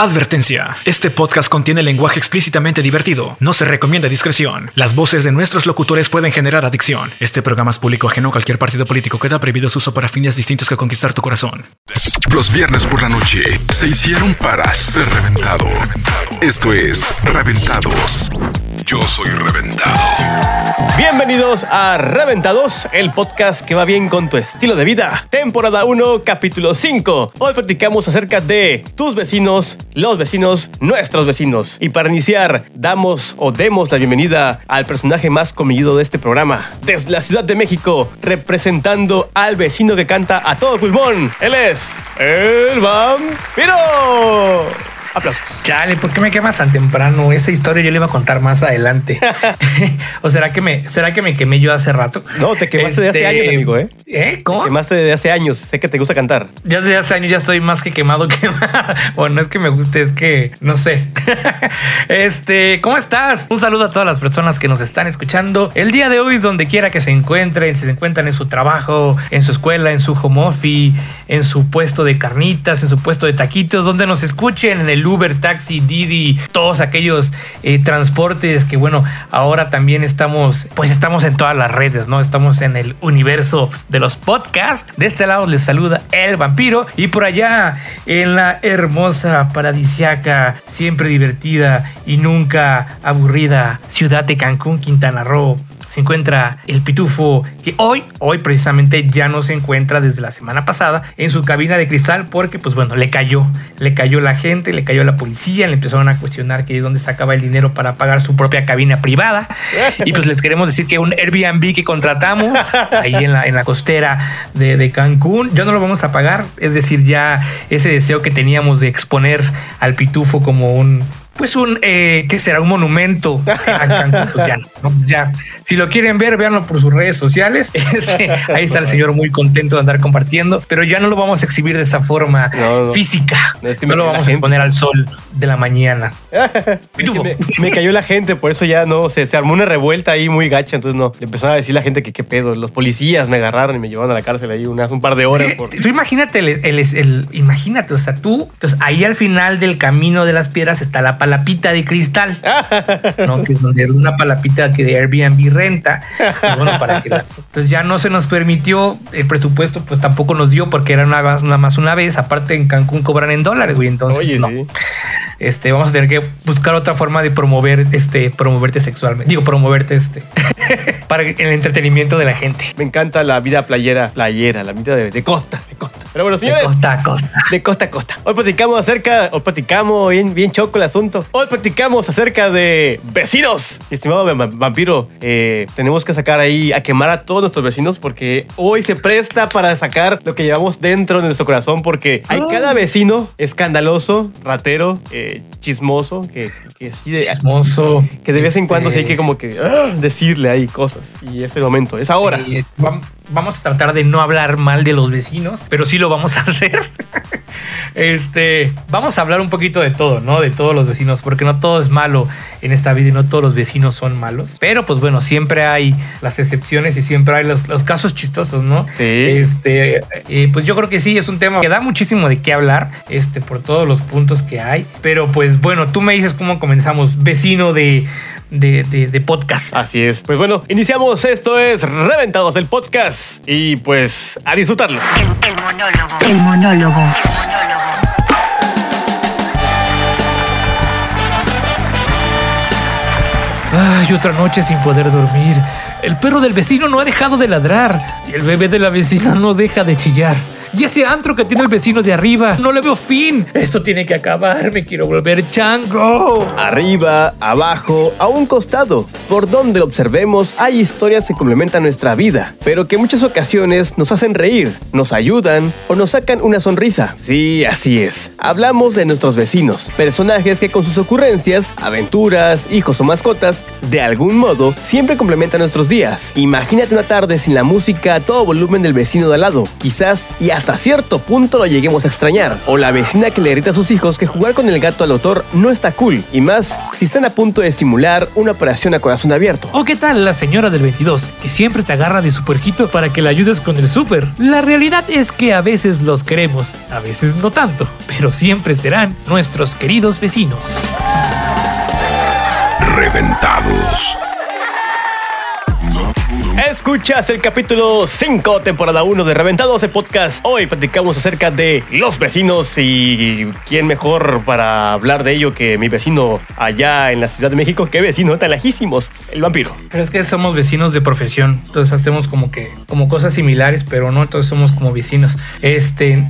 Advertencia. Este podcast contiene lenguaje explícitamente divertido. No se recomienda discreción. Las voces de nuestros locutores pueden generar adicción. Este programa es público ajeno a cualquier partido político. Queda prohibido su uso para fines distintos que conquistar tu corazón. Los viernes por la noche se hicieron para ser reventado. Esto es Reventados. Yo soy reventado. Bienvenidos a Reventados, el podcast que va bien con tu estilo de vida. Temporada 1, capítulo 5. Hoy platicamos acerca de tus vecinos, los vecinos, nuestros vecinos. Y para iniciar, damos o demos la bienvenida al personaje más comillido de este programa. Desde la Ciudad de México, representando al vecino que canta a todo pulmón. Él es el vampiro. Aplausos. Chale, ¿por qué me quemas tan temprano? Esa historia yo le iba a contar más adelante. ¿O será que me, será que me quemé yo hace rato? No, te quemaste de hace Este, años, amigo, ¿eh? ¿Eh? ¿Cómo? Te quemaste de hace años. Sé que te gusta cantar. Ya desde hace años ya estoy más que quemado que Bueno, no es que me guste, es que no sé. este, ¿cómo estás? Un saludo a todas las personas que nos están escuchando. El día de hoy, donde quiera que se encuentren, si se encuentran en su trabajo, en su escuela, en su home office, en su puesto de carnitas, en su puesto de taquitos, donde nos escuchen en el Uber, taxi, Didi, todos aquellos eh, transportes que bueno, ahora también estamos, pues estamos en todas las redes, ¿no? Estamos en el universo de los podcasts. De este lado les saluda el vampiro y por allá en la hermosa, paradisiaca, siempre divertida y nunca aburrida ciudad de Cancún, Quintana Roo se encuentra el pitufo que hoy, hoy precisamente ya no se encuentra desde la semana pasada en su cabina de cristal porque pues bueno, le cayó, le cayó la gente, le cayó la policía, le empezaron a cuestionar que de dónde sacaba el dinero para pagar su propia cabina privada. Y pues les queremos decir que un Airbnb que contratamos ahí en la, en la costera de, de Cancún, ya no lo vamos a pagar, es decir, ya ese deseo que teníamos de exponer al pitufo como un pues un, eh, ¿qué será? Un monumento a Cancún, pues ya, no, pues ya. Si lo quieren ver, véanlo por sus redes sociales. Este, ahí está el señor muy contento de andar compartiendo, pero ya no lo vamos a exhibir de esa forma No, no. física. No, es que no me lo vamos a exponer al sol de la mañana. Me, me cayó la gente, por eso ya no, se, se armó una revuelta ahí muy gacha, entonces no, le empezaron a decir la gente que qué pedo, los policías me agarraron y me llevaron a la cárcel ahí unas, un par de horas. Sí, por- Tú imagínate, el, el- el- imagínate, o sea, tú, entonces ahí al final del camino de las piedras está la palapita de cristal, ¿no? Que es donde es una palapita que de Airbnb renta, y bueno, para que entonces ya no se nos permitió, el presupuesto pues tampoco nos dio porque era nada más, nada más una vez, aparte en Cancún cobran en dólares, güey, entonces Oye, no. sí. Este, vamos a tener que buscar otra forma de promover, este, promoverte sexualmente, digo, promoverte, este, para el entretenimiento de la gente. Me encanta la vida playera, playera, la vida de, de costa, de costa. Pero bueno, De señores, costa a costa. de costa a costa. Hoy platicamos acerca, hoy platicamos bien, bien choco el asunto. Hoy platicamos acerca de vecinos. Estimado va- vampiro, eh, tenemos que sacar ahí a quemar a todos nuestros vecinos porque hoy se presta para sacar lo que llevamos dentro de nuestro corazón porque hay cada vecino escandaloso, ratero, eh, chismoso, que, que sí de- Chismoso. que de vez en cuando sí hay Este, que como que ah, decirle ahí cosas. Y es el momento, es ahora. Eh, vam- vamos a tratar de no hablar mal de los vecinos, pero sí lo vamos a hacer. este, vamos a hablar un poquito de todo, ¿no? De todos los vecinos, porque no todo es malo en esta vida y no todos los vecinos son malos. Pero pues bueno, siempre hay las excepciones y siempre hay los, los casos chistosos, ¿no? Sí. Este, eh, pues yo creo que sí, es un tema que da muchísimo de qué hablar, este, por todos los puntos que hay. Pero pues bueno, tú me dices cómo comenzamos, vecino de, de, de- de podcast. Así es. Pues bueno, iniciamos. Esto es Reventados el podcast. Y pues a disfrutarlo. El, el monólogo. El monólogo. Ay, otra noche sin poder dormir. El perro del vecino no ha dejado de ladrar y el bebé de la vecina no deja de chillar. Y ese antro que tiene el vecino de arriba, no le veo fin. Esto tiene que acabar, me quiero volver chango. Arriba, abajo, a un costado. Por donde observemos, hay historias que complementan nuestra vida, pero que en muchas ocasiones nos hacen reír, nos ayudan o nos sacan una sonrisa. Sí, así es. Hablamos de nuestros vecinos, personajes que con sus ocurrencias, aventuras, hijos o mascotas, de algún modo, siempre complementan nuestros días. Imagínate una tarde sin la música a todo volumen del vecino de al lado, quizás y hasta hasta cierto punto lo lleguemos a extrañar. O la vecina que le grita a sus hijos que jugar con el gato al autor no está cool. Y más si están a punto de simular una operación a corazón abierto. ¿O qué tal la señora del 22, que siempre te agarra de su puerquito para que la ayudes con el súper? La realidad es que a veces los queremos, a veces no tanto, pero siempre serán nuestros queridos vecinos. Reventados. Escuchas el capítulo 5, temporada 1 de Reventados, el podcast. Hoy platicamos acerca de los vecinos y quién mejor para hablar de ello que mi vecino allá en la Ciudad de México. ¿Qué vecino tan lejísimos? El vampiro. Pero es que somos vecinos de profesión, entonces hacemos como que como cosas similares, pero no, entonces somos como vecinos. Este,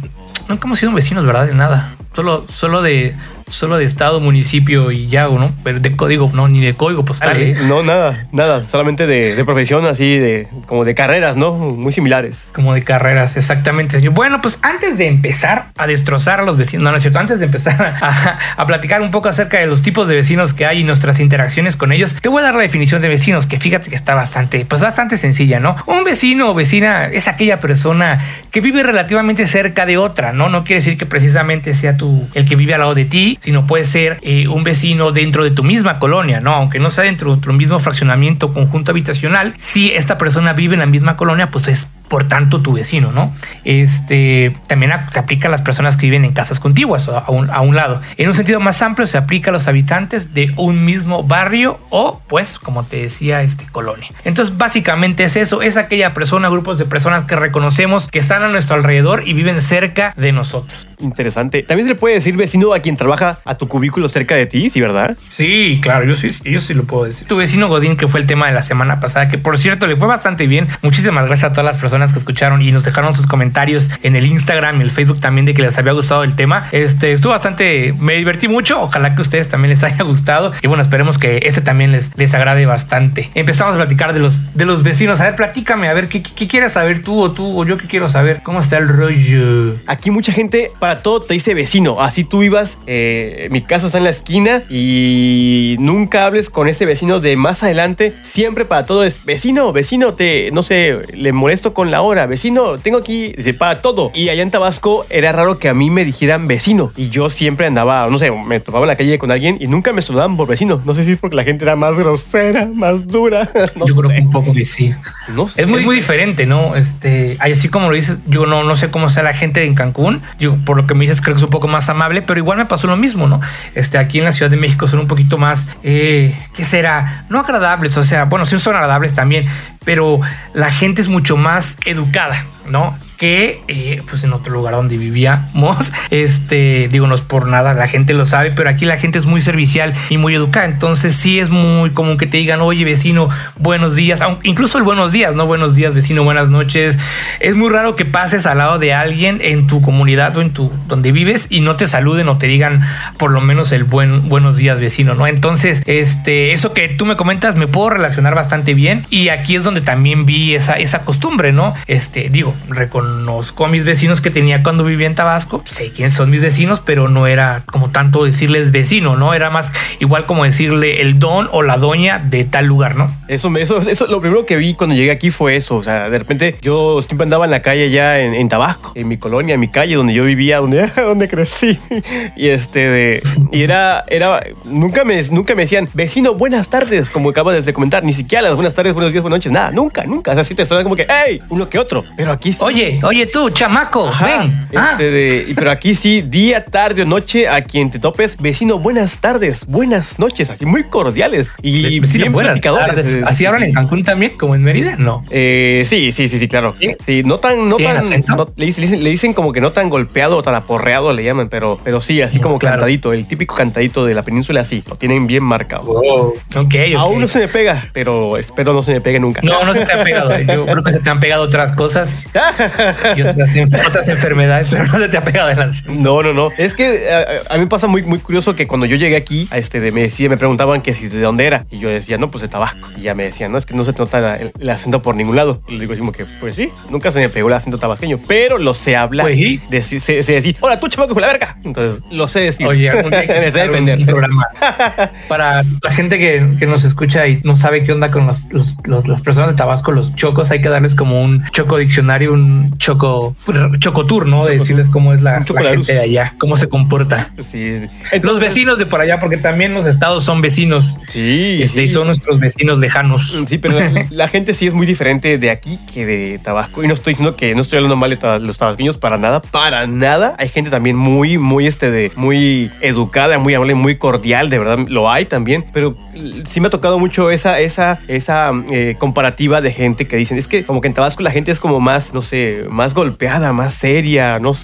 nunca hemos sido vecinos, ¿verdad? De nada. Solo, solo de solo de estado, municipio y ya, ¿no? Pero de código, no, ni de código postal. ¿eh? No, nada, nada. Solamente de, de, profesión, así, de como de carreras, ¿no? Muy similares. Como de carreras, exactamente. Bueno, pues antes de empezar a destrozar a los vecinos, no, no es cierto, antes de empezar a, a, platicar un poco acerca de los tipos de vecinos que hay y nuestras interacciones con ellos, te voy a dar la definición de vecinos, que fíjate que está bastante, pues bastante sencilla, ¿no? Un vecino o vecina es aquella persona que vive relativamente cerca de otra, ¿no? No quiere decir que precisamente sea tú el que vive al lado de ti, sino puede ser eh, un vecino dentro de tu misma colonia, ¿no? Aunque no sea dentro de tu mismo fraccionamiento conjunto habitacional, si esta persona vive en la misma colonia, pues es por tanto tu vecino, ¿no? Este también se aplica a las personas que viven en casas contiguas a un, a un, lado. En un sentido más amplio se aplica a los habitantes de un mismo barrio o, pues, como te decía, este colonia. Entonces, básicamente es eso, es aquella persona, grupos de personas que reconocemos que están a nuestro alrededor y viven cerca de nosotros. Interesante. También se le puede decir vecino a quien trabaja a tu cubículo cerca de ti, ¿sí, verdad? Sí, claro, yo sí, yo sí lo puedo decir. Tu vecino Godín, que fue el tema de la semana pasada, que por cierto le fue bastante bien. Muchísimas gracias a todas las personas que escucharon y nos dejaron sus comentarios en el Instagram y el Facebook también de que les había gustado el tema. Este estuvo bastante, me divertí mucho. Ojalá que a ustedes también les haya gustado. Y bueno, esperemos que este también les, les agrade bastante. Empezamos a platicar de los, de los vecinos. A ver, platícame, a ver, ¿qué, qué, quieres saber tú o tú o yo qué quiero saber? ¿Cómo está el rollo? Aquí mucha gente, para todo te dice vecino. Así tú ibas, eh, mi casa está en la esquina y nunca hables con ese vecino de más adelante. Siempre para todo es vecino, vecino, te, no sé, le molesto con la hora vecino, tengo aquí, dice, para todo. Y allá en Tabasco era raro que a mí me dijeran vecino. Y yo siempre andaba, no sé, me topaba en la calle con alguien y nunca me saludaban por vecino. No sé si es porque la gente era más grosera, más dura. No yo sé. creo que un poco que sí. No sé. Es muy, muy diferente, ¿no? Este, así como lo dices, yo no, no sé cómo sea la gente en Cancún. Yo, por lo que me dices, creo que es un poco más amable, pero igual me pasó lo mismo, ¿no? Este, aquí en la Ciudad de México son un poquito más, eh, ¿qué será? No agradables, o sea, bueno, sí son agradables también, pero la gente es mucho más educada, ¿no? Que eh, pues en otro lugar donde vivíamos, este, digo, no es por nada, la gente lo sabe, pero aquí la gente es muy servicial y muy educada, entonces sí es muy común que te digan, oye vecino, buenos días, incluso el buenos días, no buenos días vecino, buenas noches, es muy raro que pases al lado de alguien en tu comunidad o en tu, donde vives y no te saluden o te digan por lo menos el buen, buenos días vecino, ¿no? Entonces, este, eso que tú me comentas me puedo relacionar bastante bien y aquí es donde también vi esa, esa costumbre, ¿no? Este, digo, reconozco conozco a mis vecinos que tenía cuando vivía en Tabasco. Sé quiénes son mis vecinos, pero no era como tanto decirles vecino, ¿no? Era más igual como decirle el don o la doña de tal lugar, ¿no? Eso, eso, eso lo primero que vi cuando llegué aquí fue eso. O sea, de repente yo siempre andaba en la calle ya en, en Tabasco, en mi colonia, en mi calle, donde yo vivía, donde, donde crecí. Y este, de, y era, era, nunca me, nunca me decían, vecino, buenas tardes, como acabas de comentar. Ni siquiera las buenas tardes, buenos días, buenas noches, nada, nunca, nunca. O sea, sí te suena como que, hey, uno que otro. Pero aquí. Oye, oye tú, chamaco, Ajá, ven. Este ah. de, pero aquí sí, día, tarde o noche, a quien te topes, vecino, buenas tardes, buenas noches, así muy cordiales y vecino, bien buenas tardes. ¿Así sí, hablan sí. en Cancún también, como en Mérida? No. Eh, sí, sí, sí, sí, claro. Sí, sí no tan, no tan, no, le, dicen, le, dicen, como que no tan golpeado o tan aporreado le llaman, pero, pero sí, así como claro. cantadito, el típico cantadito de la península, así, lo tienen bien marcado. Wow. Okay, ok, Aún no se me pega, pero espero no se me pegue nunca. No, no se te ha pegado. Yo creo que se te han pegado otras cosas. y otras, otras, enfermedades, pero no se te ha pegado de la No, no, no. Es que a, a, mí me pasa muy, muy curioso que cuando yo llegué aquí, a este, de, me, decía, me preguntaban que si de dónde era. Y yo decía, no, pues de Tabasco. Y ya me decían, no, es que no se te nota el, el acento por ningún lado. Y le digo, así como que, pues sí, nunca se me pegó el acento tabasqueño, pero lo sé hablar. Pues sí. De, se, se, decir, hola, tú chamaco con la verga. Entonces, lo sé decir. Oye, me sé defender. Un programa para la gente que, que, nos escucha y no sabe qué onda con los, los, los, las personas personas de Tabasco, los chocos, hay que darles como un choco diccionario, un choco, choco tour, ¿no? De decirles cómo es la, la gente de allá, cómo se comporta. Sí. los vecinos de por allá, porque también los estados son vecinos. Sí. Este, Y son nuestros vecinos lejanos. Sí, pero la, la gente sí es muy diferente de aquí que de Tabasco. Y no estoy diciendo que no estoy hablando mal de los tabasqueños para nada, para nada. Hay gente también muy, muy, este, de, muy educada, muy amable, muy cordial, de verdad lo hay también. Pero sí me ha tocado mucho esa, esa, esa eh, comparativa de gente que dicen, es que como que en Tabasco la gente es como más, no sé, más golpeada, más seria, no,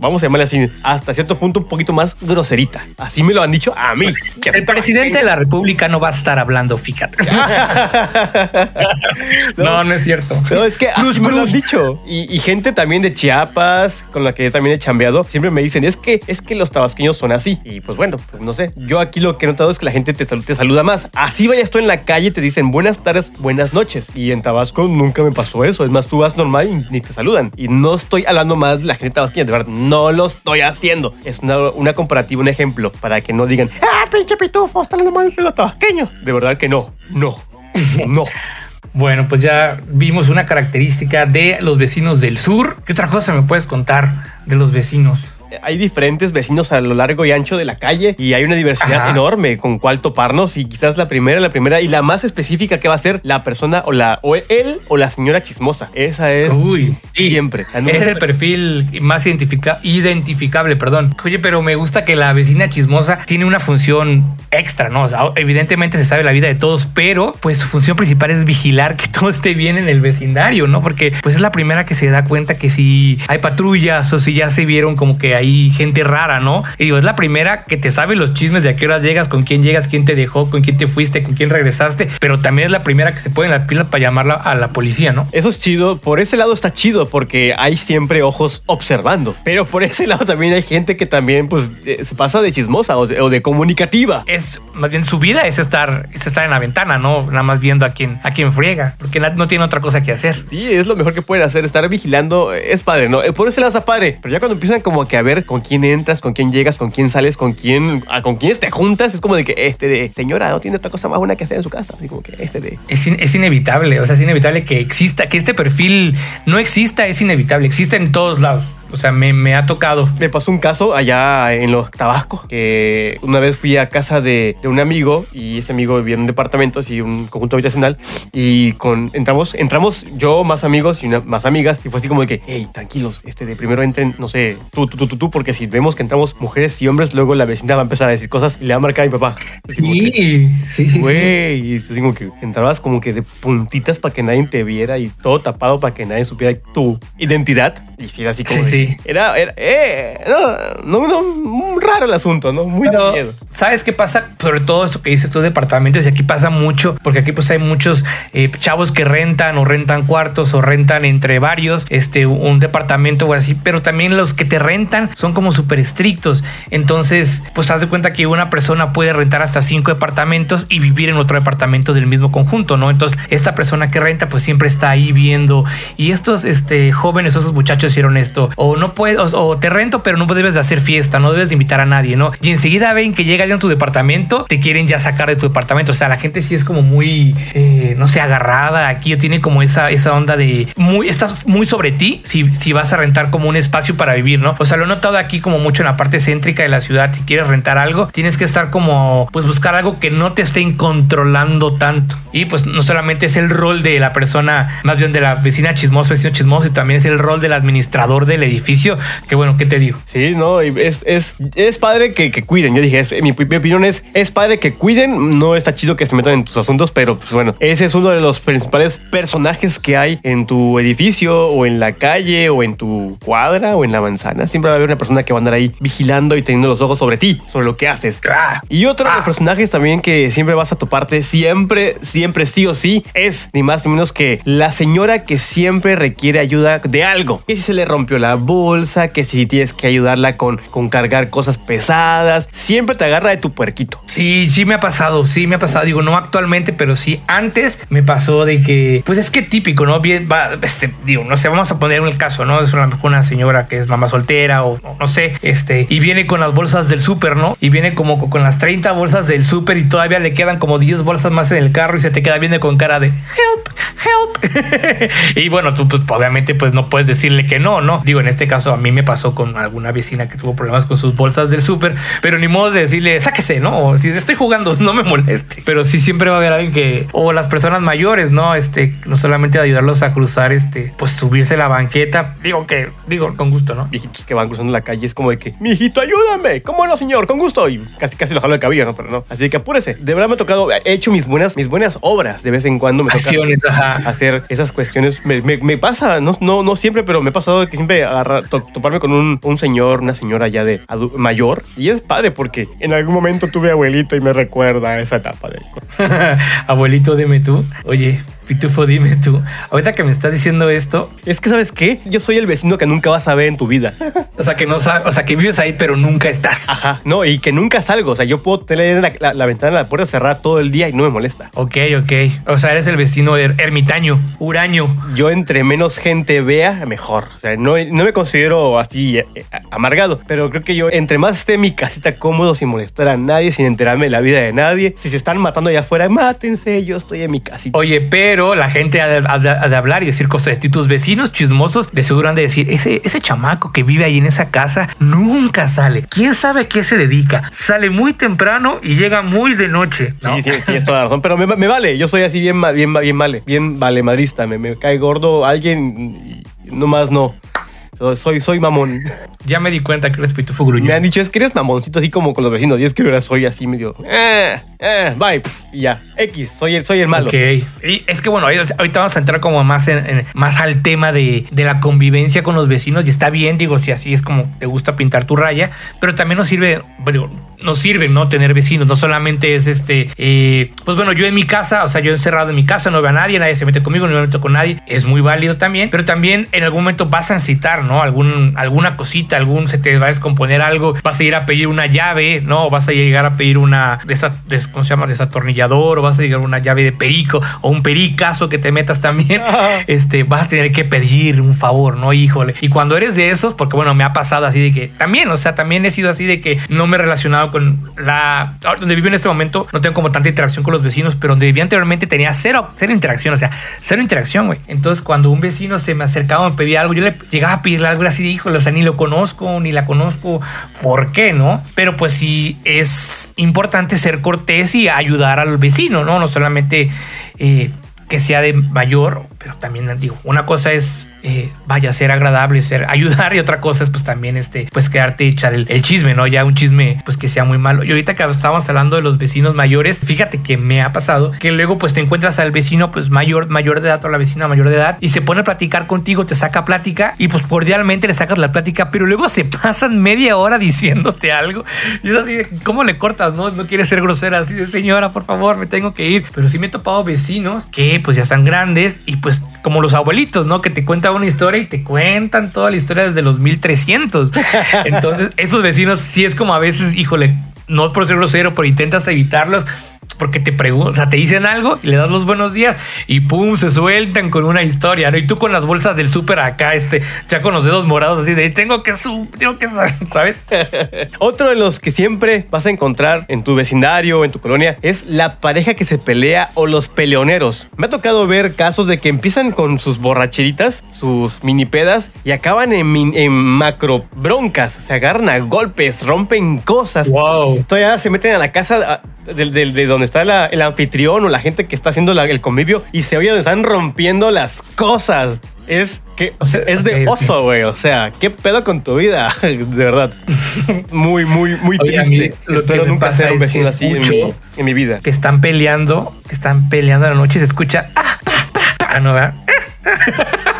vamos a llamarle así, hasta cierto punto un poquito más groserita. Así me lo han dicho a mí. El presidente de la República no va a estar hablando, fíjate. no, no es cierto. No, es que Cruz, me lo han dicho. Y, y gente también de Chiapas, con la que yo también he chambeado, siempre me dicen, es que, es que los tabasqueños son así. Y pues bueno, pues no sé. Yo aquí lo que he notado es que la gente te, sal- te saluda más. Así vayas tú en la calle, te dicen buenas tardes, buenas noches. Y en Tabasco nunca me pasó eso. Es más, tú vas normal y ni te Y no estoy hablando más de la gente tabasqueña, de verdad, no lo estoy haciendo. Es una, una comparativa, un ejemplo, para que no digan, ah, pinche pitufo, está hablando mal de los tabasqueños. De verdad que no, no, no. Bueno, pues ya vimos una característica de los vecinos del sur. ¿Qué otra cosa me puedes contar de los vecinos? Hay diferentes vecinos a lo largo y ancho de la calle y hay una diversidad Ajá. enorme con cuál toparnos y quizás la primera, la primera y la más específica que va a ser la persona o la o él o la señora chismosa. Esa es Uy, sí. siempre. Ese es el perfil más identifica- identificable, perdón. Oye, pero me gusta que la vecina chismosa tiene una función extra, ¿no? O sea, evidentemente se sabe la vida de todos, pero pues su función principal es vigilar que todo esté bien en el vecindario, ¿no? Porque pues es la primera que se da cuenta que si hay patrullas o si ya se vieron como que hay gente rara, ¿no? Y digo, es la primera que te sabe los chismes de a qué horas llegas, con quién llegas, quién te dejó, con quién te fuiste, con quién regresaste, pero también es la primera que se pone en las pilas para llamarla a la policía, ¿no? Eso es chido. Por ese lado está chido porque hay siempre ojos observando. Pero por ese lado también hay gente que también pues eh, se pasa de chismosa o de, comunicativa. es más bien su vida es estar es estar en la ventana, no nada más viendo a quién a quién friega, porque no tiene otra cosa que hacer. Sí, es lo mejor que pueden hacer, estar vigilando, es padre, ¿no? Eh, Por ese lado está padre, pero ya cuando empiezan como que a ver con quién entras, con quién llegas, con quién sales, con quién, ah, con quiénes te juntas, es como de que este de, señora, no tiene otra cosa más buena que hacer en su casa, así como que este de... Es, es inevitable, o sea, es inevitable que exista, que este perfil no exista, es inevitable, existe en todos lados. O sea, me, me ha tocado. Me pasó un caso allá en los Tabasco, que una vez fui a casa de, de un amigo y ese amigo vivía en un departamento, así un conjunto habitacional, y con, entramos, entramos yo, más amigos y una- más amigas, y fue así como de que, hey, tranquilos, este de primero entren, no sé, tú, tú, tú, tú, tú, porque si vemos que entramos mujeres y hombres, luego la vecina va a empezar a decir cosas y le va a marcar a mi papá. Así como que, Sí, sí, sí. sí. Güey, y es así como que entrabas como que de puntitas para que nadie te viera y todo tapado para que nadie supiera tu identidad. Y si era así como. Sí, de- sí. Era, era, eh, no, no, no, raro el asunto, ¿no? Muy de Pero, miedo. ¿sabes qué pasa? Sobre todo esto que dices tú, departamentos, y aquí pasa mucho, porque aquí pues hay muchos eh, chavos que rentan o rentan cuartos o rentan entre varios, este, un departamento o así, pero también los que te rentan son como súper estrictos. Entonces, pues haz de cuenta que una persona puede rentar hasta cinco departamentos y vivir en otro departamento del mismo conjunto, ¿no? Entonces, esta persona que renta pues siempre está ahí viendo y estos este, jóvenes, esos muchachos hicieron esto, o no puedes, o, o te rento, pero no debes de hacer fiesta, no debes de invitar a nadie, ¿no? Y enseguida ven que llega alguien a tu departamento, te quieren ya sacar de tu departamento, o sea, la gente sí es como muy, eh, no sé, agarrada aquí, o tiene como esa, esa onda de, muy, estás muy sobre ti si, si vas a rentar como un espacio para vivir, ¿no? O sea, lo he notado aquí como mucho en la parte céntrica de la ciudad, si quieres rentar algo, tienes que estar como, pues buscar algo que no te estén controlando tanto. Y pues no solamente es el rol de la persona, más bien de la vecina chismosa, vecino chismoso, y también es el rol del administrador del edificio, que bueno, ¿qué te digo? Sí, no, es, es, es padre que, que cuiden. Yo dije, es- mi, mi opinión es, es padre que cuiden. No está chido que se metan en tus asuntos, pero pues bueno, ese es uno de los principales personajes que hay en tu edificio o en la calle o en tu cuadra o en la manzana. Siempre va a haber una persona que va a andar ahí vigilando y teniendo los ojos sobre ti, sobre lo que haces. Ah. Y otro de los personajes también que siempre vas a toparte, siempre, siempre sí o sí, es ni más ni menos que la señora que siempre requiere ayuda de algo. Que si se le rompió la bolsa, que si tienes que ayudarla con, con cargar cosas pesadas, siempre te agarra de tu puerquito. Sí, sí me ha pasado, sí me ha pasado. Digo, no actualmente, pero sí antes me pasó de que, pues es que típico, ¿no? Bien, va, este, digo, no sé, vamos a poner un caso, ¿no? Es una, una señora que es mamá soltera o, o no sé, este, y viene con las bolsas del súper, ¿no? Y viene como con las 30 bolsas del súper y todavía le quedan como 10 bolsas más en el carro y se te queda viendo con cara de help, help. y bueno, tú pues, obviamente pues no puedes decirle que no, ¿no? Digo, en este caso a mí me pasó con alguna vecina que tuvo problemas con sus bolsas del súper, pero ni modo de decirle, sáquese, ¿no? O si estoy jugando, no me moleste. Pero sí siempre va a haber alguien que, o las personas mayores, ¿no? Este, no solamente ayudarlos a cruzar, este, pues subirse la banqueta. Digo que, digo, con gusto, ¿no? Viejitos que van cruzando la calle es como de que, mi hijito, ayúdame. ¿Cómo no, señor? Con gusto. Y casi, casi lo jalo de cabello, ¿no? Pero no. Así que apúrese. De verdad me ha tocado, he hecho mis buenas, mis buenas obras. De vez en cuando me Acciones, toca ajá. hacer esas cuestiones. Me, me- me pasa, no, no, no siempre, pero me ha pasado que siempre toparme con un, un señor, una señora ya de mayor. Y es padre porque en algún momento tuve abuelito y me recuerda esa etapa de Abuelito, dime tú. Oye, Pitufo, dime tú. Ahorita que me estás diciendo esto, Es que, ¿sabes qué? Yo soy el vecino que nunca vas a ver en tu vida. o sea que no o sea que vives ahí, pero nunca estás. Ajá. No, y que nunca salgo. O sea, yo puedo tener la, la- la ventana, la puerta cerrada todo el día y no me molesta. Ok, ok. O sea, eres el vecino er- ermitaño, huraño. Yo entre menos gente vea, mejor. O sea, no, no me considero así eh, amargado, pero creo que yo entre más esté en mi casita cómodo, sin molestar a nadie, sin enterarme de la vida de nadie, si se están matando allá afuera, mátense, yo estoy en mi casita. Oye, pero la gente ha de, ha de- ha de hablar y decir cosas. Y tus vecinos chismosos de seguro han de decir, ese, ese chamaco que vive ahí en esa casa nunca sale. ¿Quién sabe a qué se dedica? Sale muy temprano y llega muy de noche. ¿no? Sí, sí, tienes toda la razón, pero me, me vale, yo soy así bien, bien, bien vale, bien vale madrista, me, me cae gordo alguien y nomás no. Soy, soy, soy mamón. Ya me di cuenta que eres pitufo gruñón. Me han dicho, es que eres mamoncito así como con los vecinos. Y es que ahora soy así medio. Eh, eh, bye. Y ya. X, soy el, soy el malo. Ok. Y es que bueno, ahorita vamos a entrar como más en, en- más al tema de, de la convivencia con los vecinos. Y está bien, digo, si así es como te gusta pintar tu raya, pero también nos sirve, bueno, nos sirve, ¿no? Tener vecinos. No solamente es este. eh, pues bueno, yo en mi casa, o sea, yo encerrado en mi casa, no veo a nadie, nadie se mete conmigo, no me meto con nadie. Es muy válido también. Pero también en algún momento vas a necesitar, ¿no? Algún, alguna cosita, algún se te va a descomponer algo, vas a ir a pedir una llave, ¿no? Vas a llegar a pedir una de esa, de- ¿cómo se llama? Desatornillador, o vas a llegar una llave de perico, o un pericazo que te metas también. Este, vas a tener que pedir un favor, ¿no? Híjole. Y cuando eres de esos, porque bueno, me ha pasado así de que también, o sea, también he sido así de que no me he relacionado con la. Donde vivo en este momento, no tengo como tanta interacción con los vecinos, pero donde vivía anteriormente tenía cero, cero interacción, o sea, cero interacción, güey. Entonces, cuando un vecino se me acercaba, me pedía algo, yo le llegaba a pedirle algo así, híjole, o sea, ni lo conozco, ni la conozco, ¿por qué, no? Pero pues sí es importante ser cortés y ayudar al vecino, ¿no? No solamente. eh, que sea de mayor, pero también digo, una cosa es eh, vaya ser agradable, ser ayudar y otra cosa es pues también este pues quedarte y echar el, chisme, ¿no? Ya un chisme pues que sea muy malo. Y ahorita que estábamos hablando de los vecinos mayores, fíjate que me ha pasado que luego pues te encuentras al vecino pues mayor mayor de edad o la vecina mayor de edad y se pone a platicar contigo, te saca plática y pues cordialmente le sacas la plática, pero luego se pasan media hora diciéndote algo y es así, de, ¿cómo le cortas? No, no quieres ser grosera, así de señora, por favor, me tengo que ir. Pero sí me he topado vecinos que pues ya están grandes y pues como los abuelitos, ¿no? Que te cuentan una historia y te cuentan toda la historia desde los 1300. Entonces, esos vecinos sí es como a veces, híjole, no por ser grosero, pero intentas evitarlos. Porque te preguntan, o sea, te dicen algo y le das los buenos días y pum, se sueltan con una historia, ¿no? Y tú con las bolsas del súper acá, este, ya con los dedos morados así de, tengo que su, tengo que, sa-", ¿sabes? Otro de los que siempre vas a encontrar en tu vecindario o en tu colonia es la pareja que se pelea o los peleoneros. Me ha tocado ver casos de que empiezan con sus borracheritas, sus mini pedas y acaban en, en macro broncas. Se agarran a golpes, rompen cosas. Wow. Todavía se meten a la casa del- del- de, donde está la- el anfitrión o la gente que está haciendo la- el convivio y se oye donde están rompiendo las cosas. Es que O sea, es de oso, güey. O sea, ¿qué pedo con tu vida? De verdad. Muy, muy, muy Oye, triste. lo Espero nunca ser un vecino así en mi, escucho- en mi vida. que están peleando, que están peleando a la noche y se escucha. "Ah, pa, pa, pa".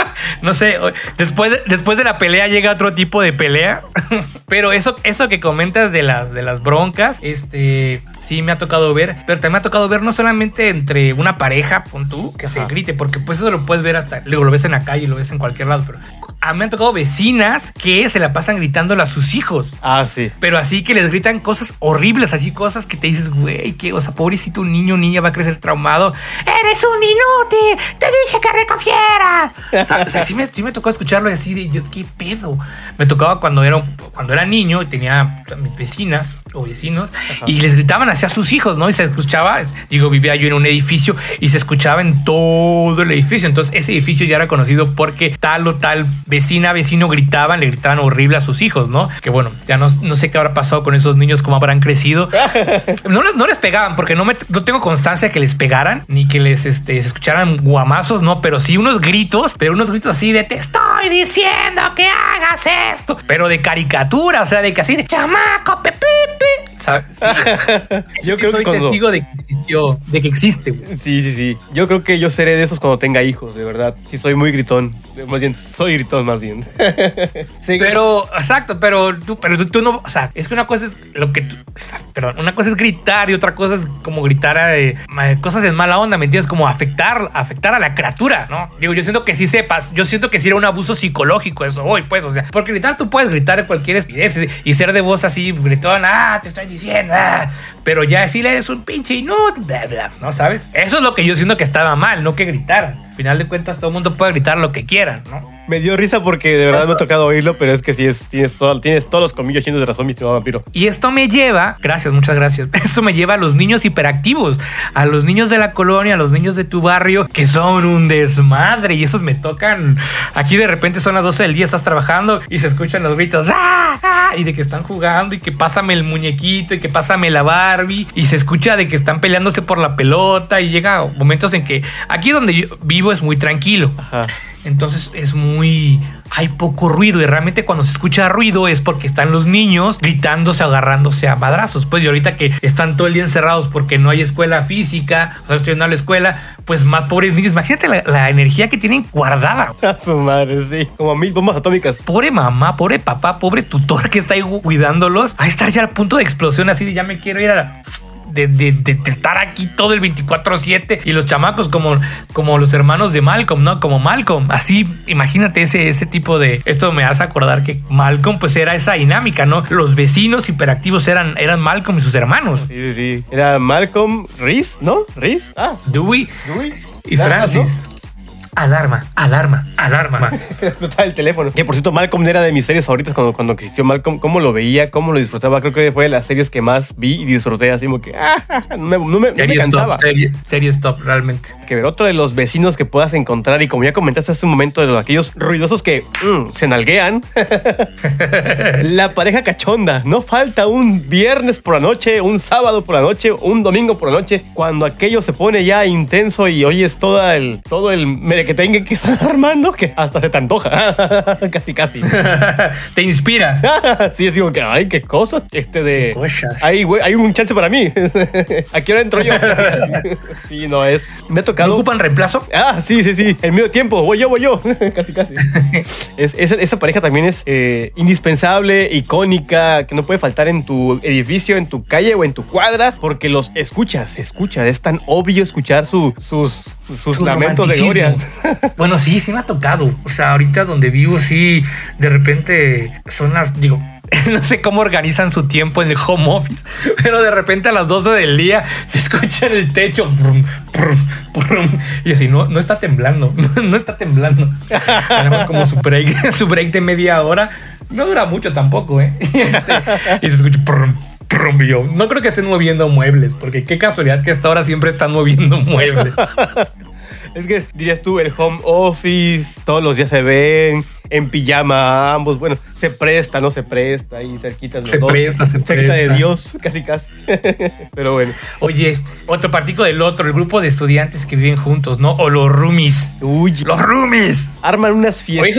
No sé, después de, después de la pelea llega otro tipo de pelea. Pero eso, eso que comentas de las, de las broncas, este, sí me ha tocado ver. Pero también me ha tocado ver no solamente entre una pareja, pon tú, que se grite, porque pues eso lo puedes ver hasta, luego lo ves en la calle, lo ves en cualquier lado, pero a mí me han tocado vecinas que se la pasan gritándole a sus hijos. Ah, sí. Pero así que les gritan cosas horribles, así cosas que te dices, güey, que, o sea, pobrecito un niño o niña va a crecer traumado. ¡Eres un inútil! ¡Te dije que recogieras! O sea, o sea, sí, me, sí me tocó escucharlo y así de, yo, ¿qué pedo? Me tocaba cuando era, cuando era niño y tenía mis vecinas o vecinos y les gritaban hacia sus hijos, ¿no? Y se escuchaba, digo, vivía yo en un edificio y se escuchaba en todo el edificio. Entonces, ese edificio ya era conocido porque tal o tal vecina, vecino gritaban, le gritaban horrible a sus hijos, ¿no? Que bueno, ya no, no sé qué habrá pasado con esos niños, cómo habrán crecido. No, les- no les pegaban porque no, me, no tengo constancia que les pegaran ni que les este, se escucharan guamazos, ¿no? Pero sí unos gritos, pero unos gritos así de te estoy diciendo que hagas esto. Pero de caricatura, o sea, de que así de chamaco, pepe. Yo Sí creo soy que testigo de que existió, de que existe, güey. Sí, sí, sí. Yo creo que yo seré de esos cuando tenga hijos, de verdad. Sí, soy muy gritón. Más bien, soy gritón, más bien. Sí, Pero, exacto, pero tú, pero tú, tú no, o sea, es que una cosa es lo que tú, o sea, perdón, una cosa es gritar y otra cosa es como gritar a, eh, ma- cosas en mala onda, ¿me entiendes? Como afectar, afectar a la criatura, ¿no? Digo, yo siento que sí sepas, yo siento que sí era un abuso psicológico eso hoy, pues, o sea, porque gritar tú puedes gritar en cualquier estupidez y ser de voz así, gritón, ah, te estoy diciendo, ah, pero ya decirle eres un pinche inútil, bla, bla, ¿no sabes? Eso es lo que yo siento que estaba mal, no que gritaran. Al final de cuentas, todo el mundo puede gritar lo que quieran, ¿no? Me dio risa porque de verdad me ha tocado oírlo, pero es que sí, es, tienes, todo, tienes todos los colmillos llenos de razón, mi estimado vampiro. Y esto me lleva, gracias, muchas gracias, esto me lleva a los niños hiperactivos, a los niños de la colonia, a los niños de tu barrio, que son un desmadre y esos me tocan. Aquí de repente son las 12 del día, estás trabajando y se escuchan los gritos, ¡ah! ¡ah! y de que están jugando y que pásame el muñequito y que pásame la Barbie y se escucha de que están peleándose por la pelota y llega momentos en que aquí donde yo vivo es muy tranquilo. Ajá. Entonces es muy... Hay poco ruido y realmente cuando se escucha ruido es porque están los niños gritándose, agarrándose a madrazos. Pues y ahorita que están todo el día encerrados porque no hay escuela física, o sea, estoy a la escuela, pues más pobres niños. Imagínate la, la energía que tienen guardada. A su madre, sí. Como mil bombas atómicas. Pobre mamá, pobre papá, pobre tutor que está ahí cuidándolos. A estar ya al punto de explosión así de ya me quiero ir a la... De, de- de- de estar aquí todo el 24-7 y los chamacos como, como los hermanos de Malcolm, ¿no? Como Malcolm. Así, imagínate ese, ese tipo de... Esto me hace acordar que Malcolm pues era esa dinámica, ¿no? Los vecinos hiperactivos eran, eran Malcolm y sus hermanos. Sí, sí, sí. Era Malcolm Reese, ¿no? Reese. Ah, Dewey Dewey. y Francis. Alarma, alarma, alarma. Explotaba el teléfono. Que por cierto, Malcolm era de mis series favoritas cuando, cuando existió Malcolm. ¿Cómo lo veía? ¿Cómo lo disfrutaba? Creo que fue de las series que más vi y disfruté así como que ah, no me, no me- no me Serie cansaba. stop, serie, serie stop, realmente. Que ver otro de los vecinos que puedas encontrar y como ya comentaste hace un momento de los, aquellos ruidosos que mm, se nalguean. la pareja cachonda. No falta un viernes por la noche, un sábado por la noche, un domingo por la noche, cuando aquello se pone ya intenso y oyes todo el, todo el merequetengue que están armando que hasta se te antoja. casi, casi. Te inspira. sí, es como que, ay, qué cosa. Este de. Hay, güey, hay un chance para mí. Aquí ahora entro yo. sí, no es. Me ha ¿No tocado. ocupan reemplazo? Ah, sí, sí, sí. El medio tiempo. Voy yo, voy yo. casi, casi. Es, esa, esa pareja también es eh, indispensable, icónica, que no puede faltar en tu edificio, en tu calle o en tu cuadra, porque los escuchas, se escucha. Es tan obvio escuchar su- sus, sus Su lamentos de gloria. Bueno, sí, sí me ha tocado. O sea, ahorita donde vivo, sí, de repente son las, digo, no sé cómo organizan su tiempo en el home office, pero de repente a las 12 del día se escucha en el techo. brum, brum, brum, y así, no, no está temblando, no, está temblando. A lo mejor como su break, su break de media hora. No dura mucho tampoco, ¿eh? Este, y se escucha. no creo que estén moviendo muebles, porque qué casualidad que hasta ahora siempre están moviendo muebles. Es que dirías tú, el home office, todos los días se ven, en pijama ambos. Bueno, se presta, no se presta, ahí cerquita de los Se dos. presta, se de presta. Dios, casi casi. Pero bueno. Oye, otro partido del otro, el grupo de estudiantes que viven juntos, ¿no? O los roomies. Uy, Los roomies. arman unas Oye,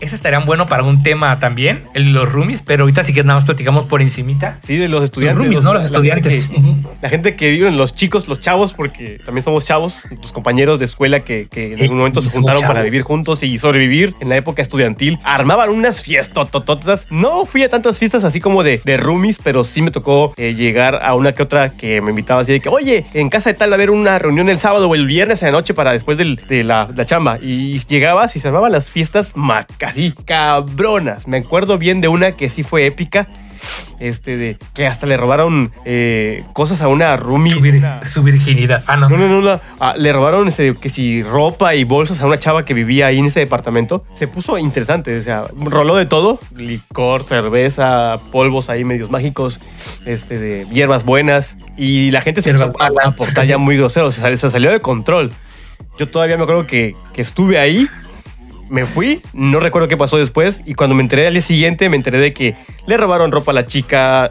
ese, estarían bueno para un tema también, el de los roomies, pero ahorita sí que nada más platicamos por encimita. Sí, de los estudiantes. Los roomies, ¿no? Los la estudiantes. gente que- la gente que viven, los chicos, los chavos, porque también somos chavos, los compañeros de escuela que, que en algún momento se juntaron para vivir juntos y sobrevivir en la época estudiantil armaban unas fiestas. No fui a tantas fiestas así como de, de roomies, pero sí me tocó eh, llegar a una que otra que me invitaba así de que, oye, en casa de tal a haber una reunión el sábado o el viernes en la noche para después del- de la, la chamba. Y llegabas y se armaban las fiestas así, cabronas. Me acuerdo bien de una que sí fue épica. Este, de que hasta le robaron eh, cosas a una roomie. Su, vir- una- su virginidad. Ah, no. no, no, no. Ah, le robaron este, que si ropa y bolsas a una chava que vivía ahí en ese departamento. Se puso interesante, o sea, roló de todo. Licor, cerveza, polvos ahí medios mágicos, este, de hierbas buenas. Y la gente se empezó a, a portar ya muy grosero, se, sal- se salió de control. Yo todavía me acuerdo que, que estuve ahí, me fui, no recuerdo qué pasó después, y cuando me enteré al día siguiente, me enteré de que le robaron ropa a la chica,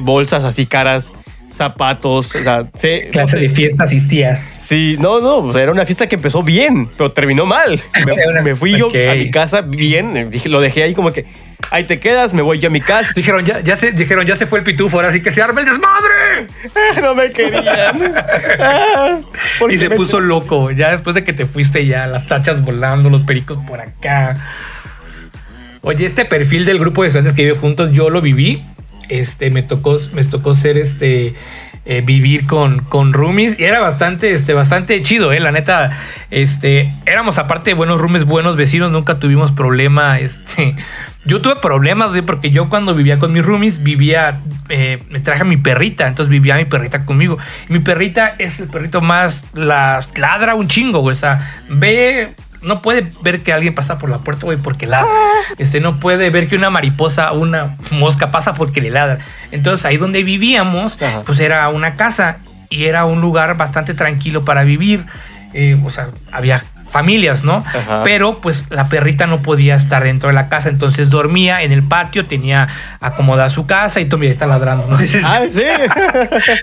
bolsas así caras, zapatos, o sea, se, Clase de fiesta asistías. Sí, no, no, o sea, era una fiesta que empezó bien, pero terminó mal. Me, me fui yo a mi casa bien, eh, dije, lo dejé ahí como que, ahí te quedas, me voy yo a mi casa. Dijeron, ya, ya se, dijeron, ya se fue el pitufo, ahora sí que se arma el desmadre. no me querían. Ah, Y se me- puso loco. Ya después de que te fuiste ya, las tachas volando, los pericos por acá. Oye, este perfil del grupo de estudiantes que vive juntos, yo lo viví. Este, me tocó, me tocó ser este. eh, vivir con, con roomies y era bastante, este, bastante chido, eh, la neta, este, éramos aparte de buenos roomies, buenos vecinos, nunca tuvimos problema, este, yo tuve problemas, güey, porque yo cuando vivía con mis roomies vivía, eh, me traje a mi perrita, entonces vivía mi perrita conmigo. Y mi perrita es el perrito más, la ladra un chingo, o sea, ve, no puede ver que alguien pasa por la puerta, güey, porque ladra. Este, no puede ver que una mariposa o una mosca pasa porque le ladra. Entonces ahí donde vivíamos, Ajá. pues era una casa y era un lugar bastante tranquilo para vivir. Eh, o sea, había familias, ¿no? Ajá. Pero pues la perrita no podía estar dentro de la casa, entonces dormía en el patio, tenía acomodada su casa y Tommy está ladrando, ¿no? Dices, Ah, sí.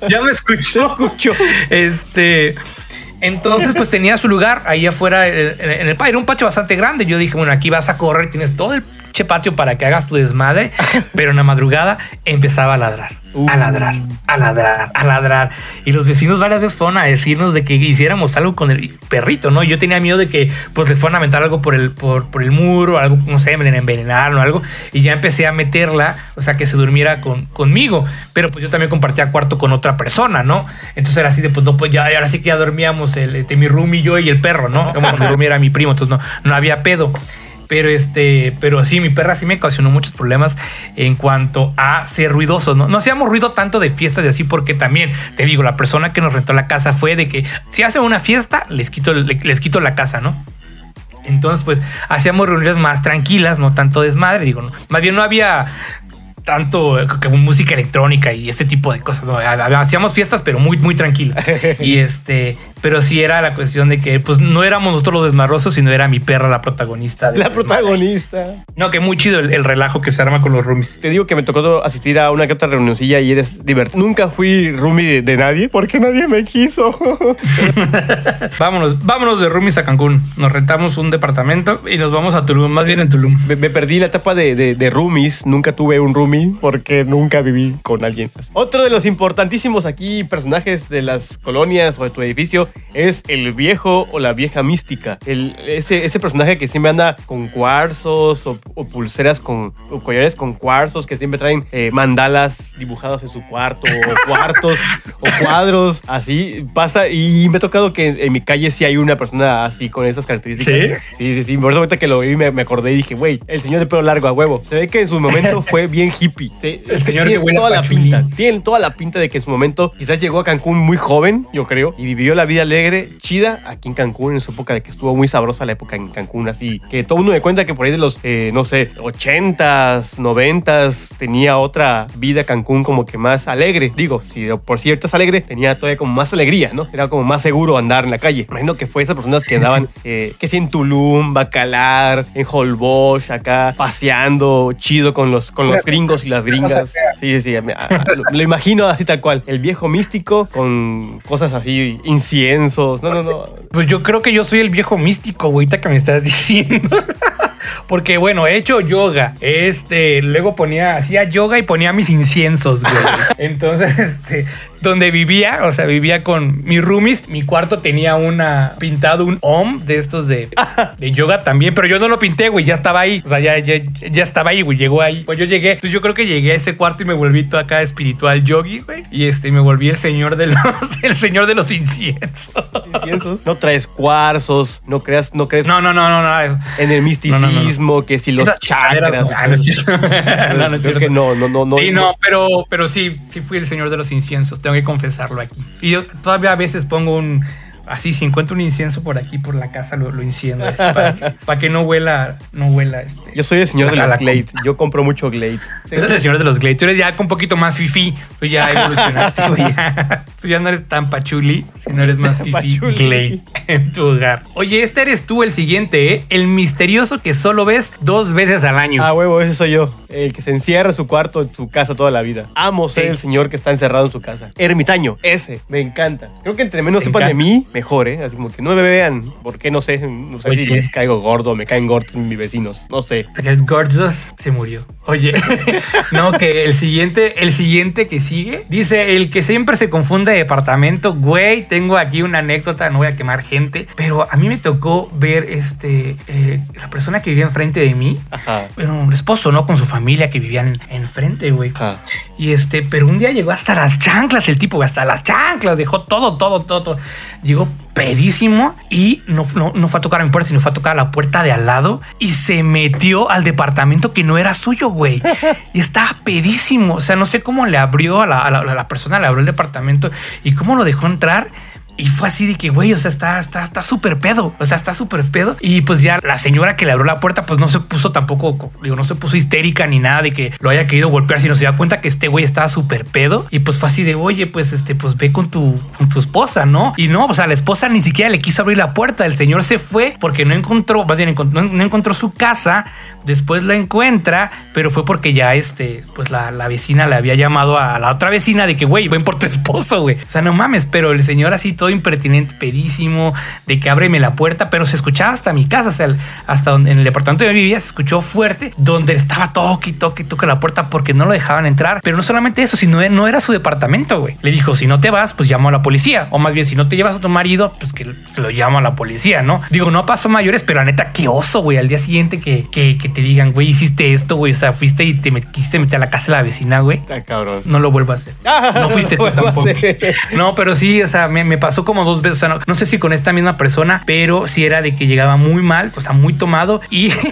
ya me escuchó. escuchó. Este. Entonces, pues tenía su lugar ahí afuera eh, en en el patio. Era un patio bastante grande. Yo dije, bueno, aquí vas a correr, tienes todo el che patio para que hagas tu desmadre. Pero en la madrugada empezaba a ladrar, a ladrar, a ladrar, a ladrar. Y los vecinos varias veces fueron a decirnos de que hiciéramos algo con el perrito, ¿no? Yo tenía miedo de que pues le fueran a aventar algo por el, por, por el muro, algo, no sé, me envenenaron o algo. Y ya empecé a meterla, o sea, que se durmiera con, conmigo. Pero pues yo también compartía cuarto con otra persona, ¿no? Entonces era así de, pues no, pues ya, ahora sí que ya dormíamos el, este, mi roomie, yo y el perro, ¿no? Como mi roomie era mi primo, entonces no, no había pedo. Pero este, pero sí, mi perra sí me ocasionó muchos problemas en cuanto a ser ruidosos, ¿no? No hacíamos ruido tanto de fiestas y así, porque también, te digo, la persona que nos rentó la casa fue de que si hacen una fiesta, les quito, le- les quito la casa, ¿no? Entonces, pues, hacíamos reuniones más tranquilas, no tanto desmadre, digo, no. Más bien no había tanto como música electrónica y este tipo de cosas. ¿no? Hacíamos fiestas, pero muy, muy tranquilas. y este, pero sí era la cuestión de que, pues, no éramos nosotros los desmadrosos, sino era mi perra la protagonista. del La protagonista. No, que muy chido el, el relajo que se arma con los roomies. Te digo que me tocó asistir a una que otra reunioncilla y eres divertido. Nunca fui roomie de, de nadie porque nadie me quiso. Vámonos, vámonos de roomies a Cancún. Nos rentamos un departamento y nos vamos a Tulum, más bien en Tulum. me, me perdí la etapa de, de, de roomies. Nunca tuve un roomie porque nunca viví con alguien. Otro de los importantísimos aquí personajes de las colonias o de tu edificio es el viejo o la vieja mística. El, ese, ese personaje que siempre anda con cuarzos o, o pulseras con o collares con cuarzos que siempre traen eh, mandalas dibujadas en su cuarto o cuartos o cuadros así pasa y me ha tocado que en, en mi calle sí hay una persona así con esas características. Sí, sí, sí. Por eso ahorita que lo vi me, me acordé y dije, güey, el señor de pelo largo a huevo. Se ve que en su momento fue bien hippie. Sí, El señor tiene que toda la pinta. Tiene toda la pinta de que en su momento quizás llegó a Cancún muy joven, yo creo, y vivió la vida alegre, chida, aquí en Cancún en su época de que estuvo muy sabrosa la época en Cancún, así que todo mundo me cuenta que por ahí de los, eh, no sé, 80s, 90s tenía otra vida Cancún como que más alegre. Digo, si por cierto es alegre, tenía todavía como más alegría, ¿no? Era como más seguro andar en la calle. Imagino que fue esas personas que andaban, eh, que si en Tulum, Bacalar, en Holbox, acá paseando chido con los, con los gringos y las gringas. Sí, sí, sí. Lo, lo imagino así tal cual. El viejo místico con cosas así, inciensos. No, no, no. Pues yo creo que yo soy el viejo místico, güeyita, que me estás diciendo. Porque bueno, he hecho yoga. Este, luego ponía, hacía yoga y ponía mis inciensos, güey. Entonces, este, donde vivía, o sea, vivía con mis roomies. Mi cuarto tenía una pintado un om de estos de, de yoga también, pero yo no lo pinté, güey, ya estaba ahí. O sea, ya, ya, ya estaba ahí, güey, llegó ahí. Pues yo llegué, pues yo creo que llegué a ese cuarto y me volví todo acá espiritual yogi, güey. Y este, me volví el señor de los, el señor de los inciensos. ¿Inciensos? No traes cuarzos, no creas, no crees No, no, no, no, no. en el misticismo, No, no, no, que si los Esas chakras. ah, no es cierto. No, no es Creo cierto. que no, no, no, no. sí, no, pero, pero sí, sí fui el señor de los inciensos, tengo que confesarlo aquí. Y yo todavía a veces pongo un, así, si encuentro un incienso por aquí, por la casa, lo, lo para, que- para que no huela, no huela este. Yo soy el señor de los la- Glade. Yo compro mucho Glade. Tú eres el señor de los Glade, tú eres ya un poquito más fifi, tú ya evolucionaste, güey, ya. Tú ya no eres tan pachuli, sino eres más fifi Pachuli. Glade en tu hogar. Oye, este eres tú el siguiente, ¿eh? El misterioso que solo ves dos veces al año. Ah, huevo, ese soy yo. El que se encierra en su cuarto, en su casa toda la vida. Amo ser Sí. el señor que está encerrado en su casa. Ermitaño, ese, me encanta. Creo que entre menos sepan de mí, ¿eh? Así como que no me vean. ¿Por qué? No sé. No sé Oye. si les caigo gordo, me caen gordos mis vecinos. No sé. El Gorgeous se murió. Oye, no, que el siguiente, el siguiente que sigue, dice el que siempre se confunde de departamento. Güey, tengo aquí una anécdota, no voy a quemar gente, pero a mí me tocó ver este, eh, la persona que vivía enfrente de mí. Ajá. Bueno, un esposo, ¿no? Con su familia que vivían enfrente, güey. Ajá. Y este, pero un día llegó hasta las chanclas el tipo, hasta las chanclas, dejó todo, todo, todo, todo. Llegó pedísimo y no, no, no fue a tocar a mi puerta, sino fue a tocar a la puerta de al lado y se metió al departamento que no era suyo, güey. Y estaba pedísimo. O sea, no sé cómo le abrió a la, a la- a la persona, le abrió el departamento y cómo lo dejó entrar. Y fue así de que, güey, o sea, está está está súper pedo. O sea, está súper pedo. Y pues ya la señora que le abrió la puerta, pues no se puso tampoco, digo, no se puso histérica ni nada de que lo haya querido golpear, sino se da cuenta que este güey estaba súper pedo. Y pues fue así de, oye, pues este, pues ve con tu, con tu esposa, ¿no? Y no, o sea, la esposa ni siquiera le quiso abrir la puerta. El señor se fue porque no encontró, más bien no encontró su casa. Después la encuentra, pero fue porque ya este, pues la, la vecina le había llamado a la otra vecina de que, güey, ven por tu esposo, güey. O sea, no mames, pero el señor así todo impertinente, pedísimo, de que ábreme la puerta, pero se escuchaba hasta mi casa, o sea, hasta donde, en el departamento donde vivía se escuchó fuerte, donde estaba toque toque toque la puerta porque no lo dejaban entrar. Pero no solamente eso, sino no era su departamento, güey. Le dijo, si no te vas, pues llamo a la policía. O más bien, si no te llevas a tu marido, pues que lo llamo a la policía, ¿no? Digo, no pasó mayores, pero la neta, qué oso, güey. Al día siguiente que, que, que te digan, güey, hiciste esto, güey. O sea, fuiste y te met- quisiste meter a la casa de la vecina, güey. Cabrón. No lo vuelvo a hacer. No fuiste tú No tampoco. No, pero sí, o sea, me, me pasó como dos veces. O sea, no, no sé si con esta misma persona, pero sí era de que llegaba muy mal, o sea, muy tomado y.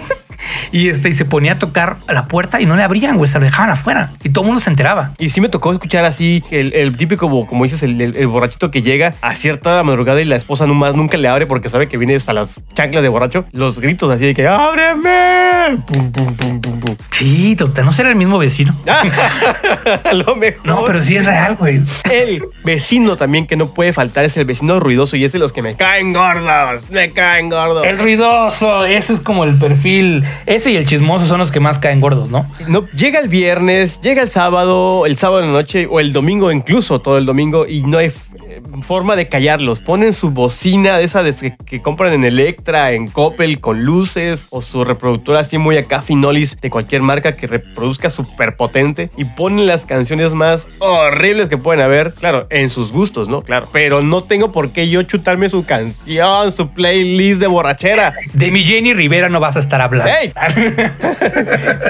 Y este, y se ponía a tocar a la puerta y no le abrían, güey, se lo dejaban afuera. Y todo el mundo se enteraba. Y sí me tocó escuchar así el, el típico, como, como dices, el, el- el borrachito que llega a cierta madrugada y la esposa nomás nunca le abre porque sabe que viene hasta las chanclas de borracho. Los gritos así de que ¡ábreme! Pum, pum, pum, pum, pum. Sí, total, no será el mismo vecino. A lo mejor. No, pero sí es real, güey. El vecino también que no puede faltar es el vecino ruidoso y es de los que me caen gordos, me caen gordos. El ruidoso, ese es como el perfil. Ese y el chismoso son los que más caen gordos, ¿no? No, llega el viernes, llega el sábado, el sábado en la noche o el domingo incluso, todo el domingo y no hay forma de callarlos. Ponen su bocina de esa de que, que compran en Electra, en Coppel con luces o su reproductora así muy acá finolis de cualquier marca que reproduzca súper potente y ponen las canciones más horribles que pueden haber, claro, en sus gustos, ¿no? Claro, pero no tengo por qué yo chutarme su canción, su playlist de borrachera. De mi Jenny Rivera no vas a estar hablando.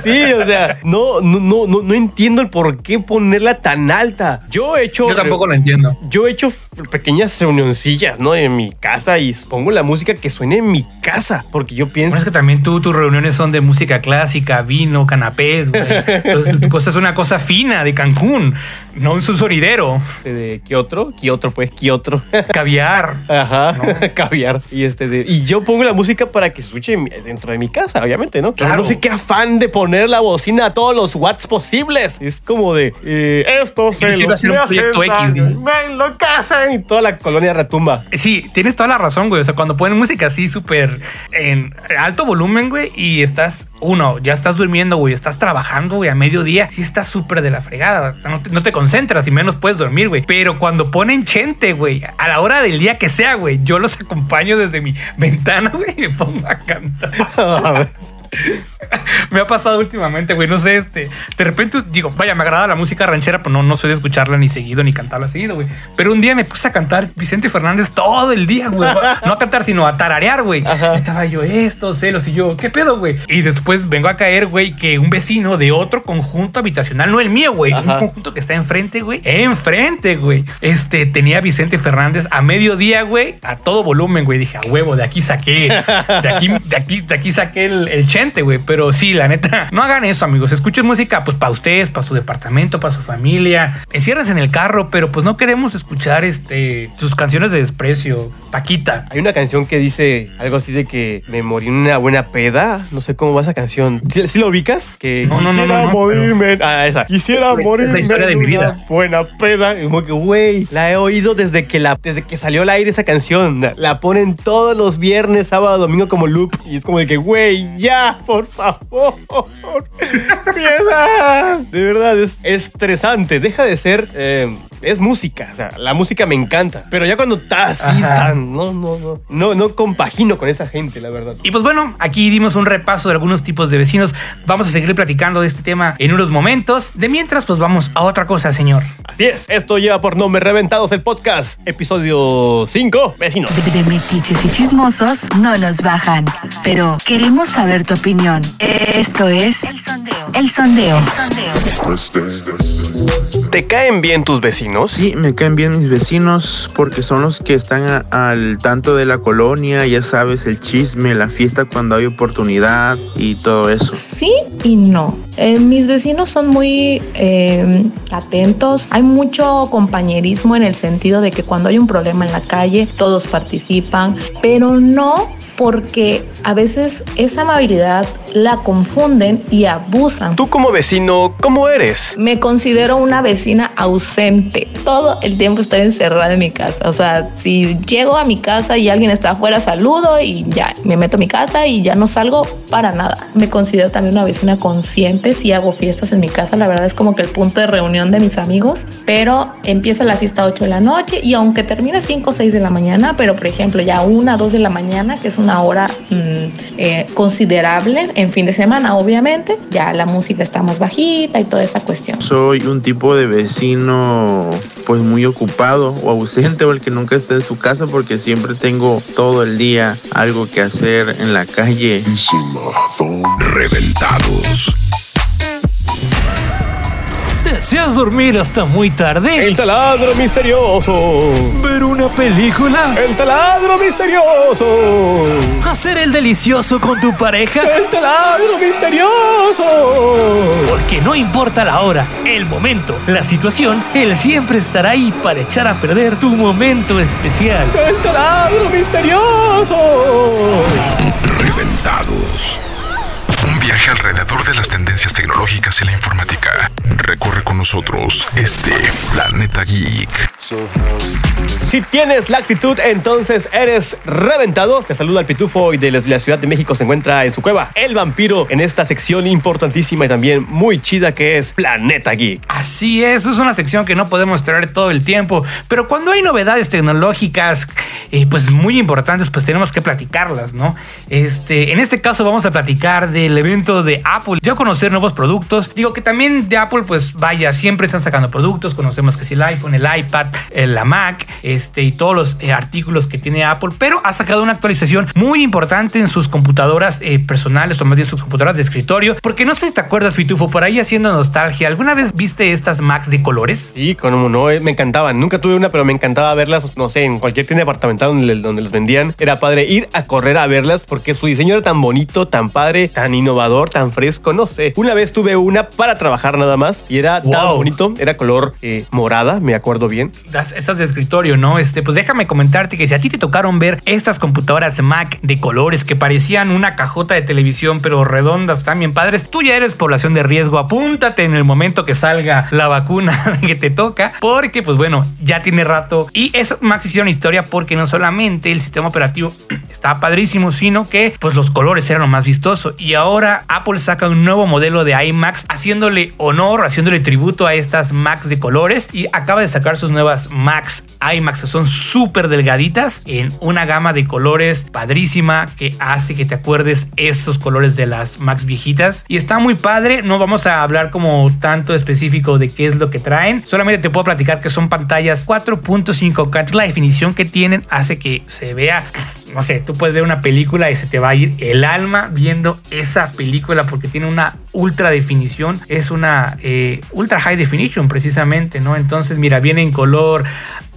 Sí, o sea, no, no, no, no, no entiendo el por qué ponerla tan alta. Yo he hecho. Yo tampoco lo entiendo. Yo he hecho pequeñas reunioncillas, ¿no? En mi casa y pongo la música que suene en mi casa. Porque yo pienso. Es que también tú, tus reuniones son de música clásica, vino, canapés, güey. Entonces tu cosa es una cosa fina de Cancún, no un sonidero, ¿De qué otro? ¿Qué otro? Pues, ¿qué otro? caviar. Ajá, caviar. Y, este de- y yo pongo la música para que se escuche dentro de mi casa, obviamente, ¿no? Claro. no sé qué afán de poner la bocina a todos los watts posibles. Es como de, eh, esto se los hacer un proyecto X, ¿no? me enloquecen y toda la colonia retumba. Sí, tienes toda la razón, güey. O sea, cuando ponen música así súper en alto volumen, güey, y estás, uno, ya estás durmiendo, güey, estás trabajando, güey, a mediodía, sí estás súper de la fregada. O sea, no te, no te concentras y menos puedes dormir, güey. Pero cuando ponen chente, güey, a la hora del día que sea, güey, yo los acompaño desde mi ventana, güey, y me pongo a cantar. me ha pasado últimamente, güey. No sé, este. De repente digo, vaya, me agrada la música ranchera, pero no, no soy de escucharla ni seguido ni cantarla seguido, güey. Pero un día me puse a cantar Vicente Fernández todo el día, güey. No a cantar, sino a tararear, güey. Estaba yo esto, celos y yo, ¿qué pedo, güey? Y después vengo a caer, güey, que un vecino de otro conjunto habitacional, no el mío, güey, un conjunto que está enfrente, güey, enfrente, güey. Este tenía Vicente Fernández a mediodía, güey, a todo volumen, güey. Dije, a huevo, de aquí saqué, de aquí, de aquí, de aquí saqué el, el güey. Pero sí, la neta, no hagan eso, amigos. Escuchen música, pues para ustedes, para su departamento, para su familia. Enciérrense en el carro, pero pues no queremos escuchar este sus canciones de desprecio. Paquita. Hay una canción que dice algo así de que me morí en una buena peda. No sé cómo va esa canción. ¿Sí, lo ubicas? Que no, no, no, quisiera no, morirme. Ah, esa. Quisiera morirme. Es la historia de mi vida. Buena peda. Y como que, güey, la he oído desde que la, desde que salió al aire esa canción. La, la ponen todos los viernes, sábado, domingo como loop. Y es como de que, güey, ya, por favor. Piedad. De verdad, es estresante. Deja de ser. eh, es música. O sea, la música me encanta. Pero ya cuando estás así tan. No, no, no. No, no compagino con esa gente, la verdad. Y pues bueno, aquí dimos un repaso de algunos tipos de vecinos. Vamos a seguir platicando de este tema en unos momentos. De mientras, pues vamos a otra cosa, señor. Así es, esto lleva por nombre Reventados el Podcast, episodio 5, vecinos. De metiches y chismosos no nos bajan, pero queremos saber tu opinión. Esto es El Sondeo. ¿Te caen bien tus vecinos? Sí, me caen bien mis vecinos porque son los que están a- al tanto de la colonia, ya sabes, el chisme, la fiesta cuando hay oportunidad y todo eso. Sí y no. Eh, mis vecinos son muy eh, atentos. Hay mucho compañerismo en el sentido de que cuando hay un problema en la calle, todos participan, pero no porque a veces esa amabilidad la confunden y abusan. Tú como vecino, ¿cómo eres? Me considero una vecina ausente. Todo el tiempo estoy encerrada en mi casa. O sea, si llego a mi casa y alguien está afuera, saludo y ya me meto a mi casa y ya no salgo para nada. Me considero también una vecina consciente. Si hago fiestas en mi casa, la verdad es como que el punto de reunión de mis amigos. Pero empieza la fiesta a 8 de la noche y aunque termine 5 o 6 de la mañana, pero por ejemplo ya 1 2 de la mañana, que es una hora mm, eh, considerable en fin de semana, obviamente, ya la música está más bajita y toda esa cuestión. Soy un tipo de vecino pues muy ocupado o ausente o el que nunca está en su casa porque siempre tengo todo el día algo que hacer en la calle. Reventados. ¿Deseas dormir hasta muy tarde? El taladro misterioso. ¿Ver una película? El taladro misterioso. ¿Hacer el delicioso con tu pareja? El taladro misterioso. Porque no importa la hora, el momento, la situación, él siempre estará ahí para echar a perder tu momento especial. El taladro misterioso. Reventados. Viaje alrededor de las tendencias tecnológicas y la informática. Recorre con nosotros este planeta geek. Si tienes la actitud, entonces eres reventado. Te saluda el pitufo y desde la Ciudad de México se encuentra en su cueva el vampiro en esta sección importantísima y también muy chida que es Planeta Geek. Así es, es una sección que no podemos traer todo el tiempo, pero cuando hay novedades tecnológicas, eh, pues muy importantes, pues tenemos que platicarlas, ¿no? Este, en este caso vamos a platicar del evento de Apple, dio a conocer nuevos productos, digo que también de Apple, pues vaya, siempre están sacando productos, conocemos que es el iPhone, el iPad, la Mac, este, y todos los eh, artículos que tiene Apple, pero ha sacado una actualización muy importante en sus computadoras eh, personales o más bien sus computadoras de escritorio, porque no sé si te acuerdas, Pitufo, por ahí haciendo nostalgia, ¿alguna vez viste estas Macs de colores? Sí, como no, eh, me encantaban. Nunca tuve una, pero me encantaba verlas, no sé, en cualquier tienda departamental donde, donde los vendían. Era padre ir a correr a verlas porque su diseño era tan bonito, tan padre, tan innovador, tan fresco, no sé. Una vez tuve una para trabajar nada más y era tan bonito, era color eh, morada, me acuerdo bien. Estas de escritorio, ¿no? Este, pues déjame comentarte que si a ti te tocaron ver estas computadoras Mac de colores que parecían una cajota de televisión, pero redondas, también padres, tú ya eres población de riesgo. Apúntate en el momento que salga la vacuna que te toca, porque, pues bueno, ya tiene rato. Y esos Macs hicieron historia porque no solamente el sistema operativo estaba padrísimo, sino que, pues los colores eran lo más vistoso. Y ahora Apple saca un nuevo modelo de iMacs, haciéndole honor, haciéndole tributo a estas Macs de colores y acaba de sacar sus nuevas Max IMAX son súper delgaditas en una gama de colores padrísima que hace que te acuerdes esos colores de las Max viejitas. Y está muy padre no vamos a hablar como tanto específico de qué es lo que traen. Solamente te puedo platicar que son pantallas 4.5K la definición que tienen hace que se vea no sé, tú puedes ver una película y se te va a ir el alma viendo esa película porque tiene una ultra definición, es una eh, ultra high definition precisamente, ¿no? Entonces, mira, viene en color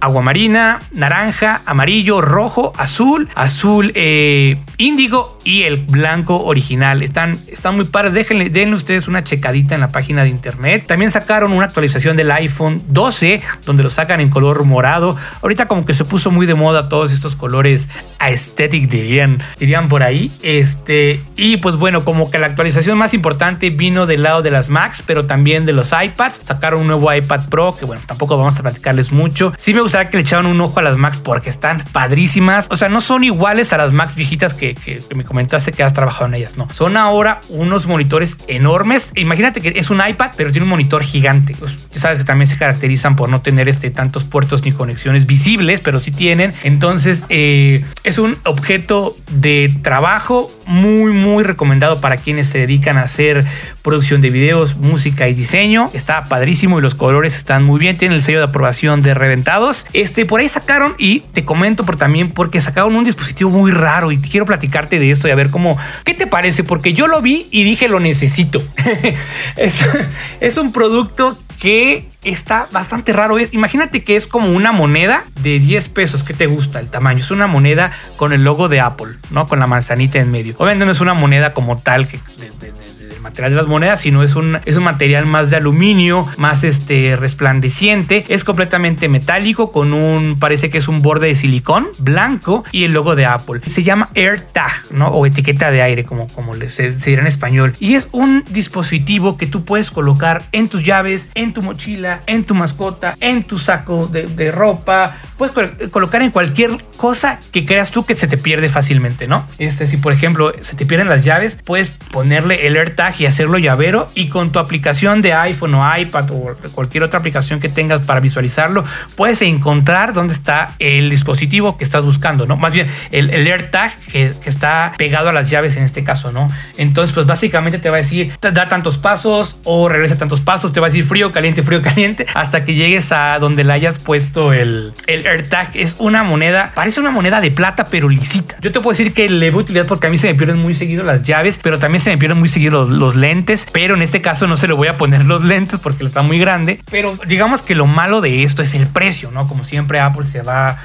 aguamarina, naranja, amarillo, rojo, azul, azul eh, índigo y el blanco original. Están, están muy padres. Déjenle, denle ustedes una checadita en la página de internet. También sacaron una actualización del iPhone 12 donde lo sacan en color morado. Ahorita como que se puso muy de moda todos estos colores aesthetic dirían, dirían por ahí. Este, y pues bueno, como que la actualización más importante vino del lado de las Macs, pero también de los iPads. Sacaron un nuevo iPad Pro que bueno, tampoco vamos a platicarles mucho. Sí me gusta que le echaron un ojo a las Max porque están padrísimas. O sea, no son iguales a las Max viejitas que, me comentaste que has trabajado en ellas. No, son ahora unos monitores enormes. Imagínate que es un iPad, pero tiene un monitor gigante. Pues, sabes que también se caracterizan por no tener este, tantos puertos ni conexiones visibles, pero sí tienen. Entonces, eh, es un objeto de trabajo muy, muy recomendado para quienes se dedican a hacer producción de videos, música y diseño. Está padrísimo y los colores están muy bien. Tienen el sello de aprobación de reventados. Este, por ahí sacaron y te comento por también porque sacaron un dispositivo muy raro y quiero platicarte de esto y a ver cómo, ¿qué te parece? Porque yo lo vi y dije lo necesito. es, es un producto que está bastante raro. Imagínate que es como una moneda de 10 pesos. ¿Qué te gusta el tamaño? Es una moneda con el logo de Apple, ¿no? Con la manzanita en medio. Obviamente no es una moneda como tal que material de las monedas, sino es un, es un material más de aluminio, más este resplandeciente. Es completamente metálico con un, parece que es un borde de silicón blanco y el logo de Apple. Se llama AirTag, ¿no? O etiqueta de aire, como, como se, se dirá en español. Y es un dispositivo que tú puedes colocar en tus llaves, en tu mochila, en tu mascota, en tu saco de, de ropa. Puedes colocar en cualquier cosa que creas tú que se te pierde fácilmente, ¿no? Este, si por ejemplo se te pierden las llaves, puedes ponerle el AirTag y hacerlo llavero y con tu aplicación de iPhone o iPad o cualquier otra aplicación que tengas para visualizarlo, puedes encontrar dónde está el dispositivo que estás buscando, ¿no? Más bien el, el AirTag que, que, está pegado a las llaves en este caso, ¿no? Entonces, pues básicamente te va a decir, da tantos pasos o regresa tantos pasos, te va a decir frío, caliente, frío, caliente, hasta que llegues a donde le hayas puesto el, el AirTag. Es una moneda, parece una moneda de plata, pero lisita. Yo te puedo decir que le voy a utilizar porque a mí se me pierden muy seguido las llaves, pero también se me pierden muy seguido los, los lentes, pero en este caso no se le voy a poner los lentes porque está muy grande. Pero digamos que lo malo de esto es el precio, ¿no? Como siempre Apple se va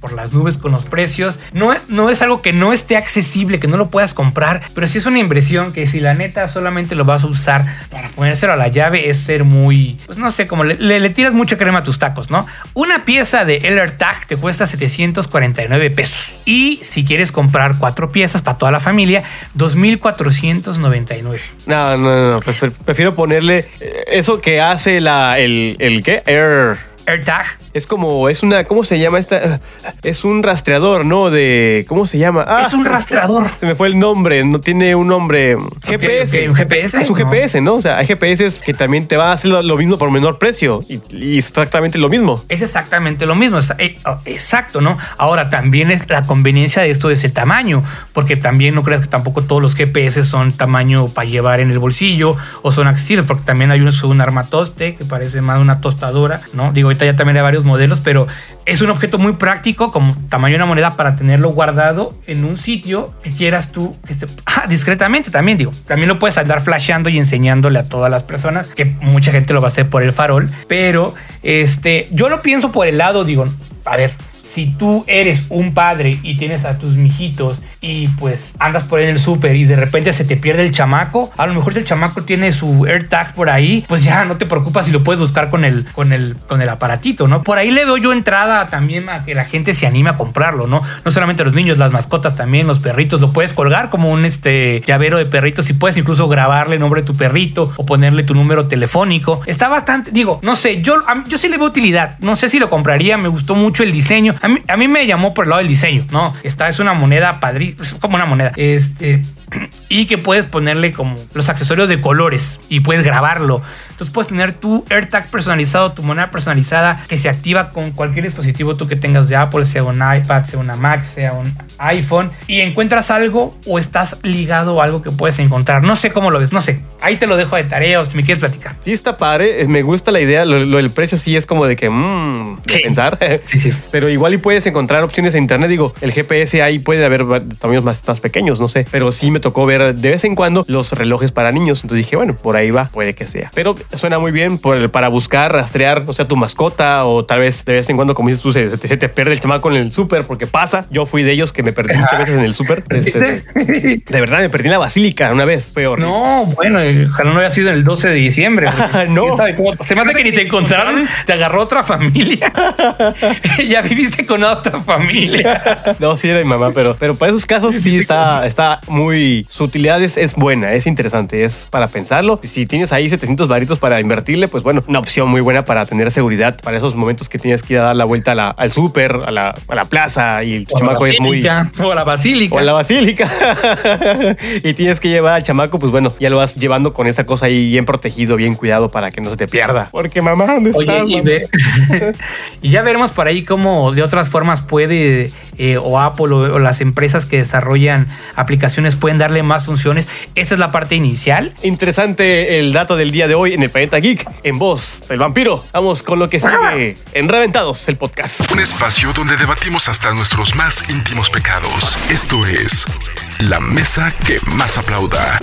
por las nubes con los precios. No, no es algo que no esté accesible, que no lo puedas comprar, pero sí es una inversión que si la neta solamente lo vas a usar para ponérselo a la llave es ser muy, pues no sé, como le, le, tiras mucha crema a tus tacos, ¿no? Una pieza de LR te cuesta 749 pesos. Y si quieres comprar cuatro piezas para toda la familia, 2499. No, no, no, prefiero ponerle eh, eso que hace la, el, el ¿qué? Air AirTag. Es como, es una, ¿cómo se llama esta? Es un rastreador, ¿no? De, ¿cómo se llama? Ah, es un rastreador. Se me fue el nombre, no tiene un nombre. GPS. ¿Un GPS? Es un GPS, ¿no? O sea, hay GPS que también te va a hacer lo, mismo por menor precio y, exactamente lo mismo. Es exactamente lo mismo, eh, oh, exacto, ¿no? Ahora, también es la conveniencia de esto es el tamaño, porque también no creas que tampoco todos los GPS son tamaño para llevar en el bolsillo o son accesibles, porque también hay unos un armatoste que parece más una tostadora, ¿no? Digo, ahorita ya también hay varios modelos, pero es un objeto muy práctico, como tamaño de una moneda, para tenerlo guardado en un sitio que quieras tú, que ah, discretamente también, digo. También lo puedes andar flasheando y enseñándole a todas las personas, que mucha gente lo va a hacer por el farol, pero este, yo lo pienso por el lado, digo, a ver, si tú eres un padre y tienes a tus mijitos y pues andas por ahí en el súper y de repente se te pierde el chamaco, a lo mejor si el chamaco tiene su AirTag por ahí, pues ya no te preocupas si lo puedes buscar con el, con el, con el aparatito, ¿no? Por ahí le veo yo entrada también a que la gente se anime a comprarlo, ¿no? No solamente los niños, las mascotas también, los perritos, lo puedes colgar como un este llavero de perritos y puedes incluso grabarle el nombre de tu perrito o ponerle tu número telefónico. Está bastante, digo, no sé, yo, yo sí le veo utilidad, no sé si lo compraría, me gustó mucho el diseño. A mí, me llamó por el lado del diseño, ¿no? Esta es una moneda padrísima, como una moneda. Este, y que puedes ponerle como los accesorios de colores y puedes grabarlo. Entonces puedes tener tu AirTag personalizado, tu moneda personalizada que se activa con cualquier dispositivo tú que tengas de Apple, sea un iPad, sea una Mac, sea un iPhone, y encuentras algo o estás ligado a algo que puedes encontrar. No sé cómo lo ves, no sé. Ahí te lo dejo de tarea o si me quieres platicar. Sí, está padre. eh, Me gusta la idea. Lo, lo del precio sí es como de que, mmm, Sí. pensar. Sí, sí. Pero igual y puedes encontrar opciones en internet. Digo, el GPS ahí puede haber tamaños más, más pequeños, no sé. Pero sí me tocó ver de vez en cuando los relojes para niños. Entonces dije, bueno, por ahí va, puede que sea. Pero suena muy bien por el- para buscar, rastrear, o sea, tu mascota o tal vez de vez en cuando, como dices tú, se, se te, se te pierde el chamaco en el súper porque pasa. Yo fui de ellos que me perdí muchas veces en el súper. Este, de verdad, me perdí en la basílica una vez. Fue horrible. No, bueno, ojalá no haya sido el 12 de diciembre. porque No. quién sabe cómo- Se me hace que ni te encontraron, te agarró otra familia. ya viviste con otra familia. No, sí era mi mamá, pero, pero para esos casos sí está, está muy... Su utilidad es, es buena, es interesante, es para pensarlo. Si tienes ahí 700 varitos para invertirle, pues bueno, una opción muy buena para tener seguridad para esos momentos que tienes que ir a dar la vuelta a la- al súper, a la, a la plaza y el O chamaco es muy... O a la basílica. O a la basílica. y tienes que llevar al chamaco, pues bueno, ya lo vas llevando con esa cosa ahí bien protegido, bien cuidado para que no se te pierda. Porque mamá, ¿dónde Oye, estás, y, mamá? ve- y ya veremos por ahí cómo de otras formas puede eh, o Apple o, o las empresas que desarrollan aplicaciones pueden darle más funciones. Esa es la parte inicial. Interesante el dato del día de hoy en el Planeta Geek, en voz del vampiro. Vamos con lo que sigue en Reventados, el podcast. Un espacio donde debatimos hasta nuestros más íntimos pecados. Esto es La Mesa que más aplauda.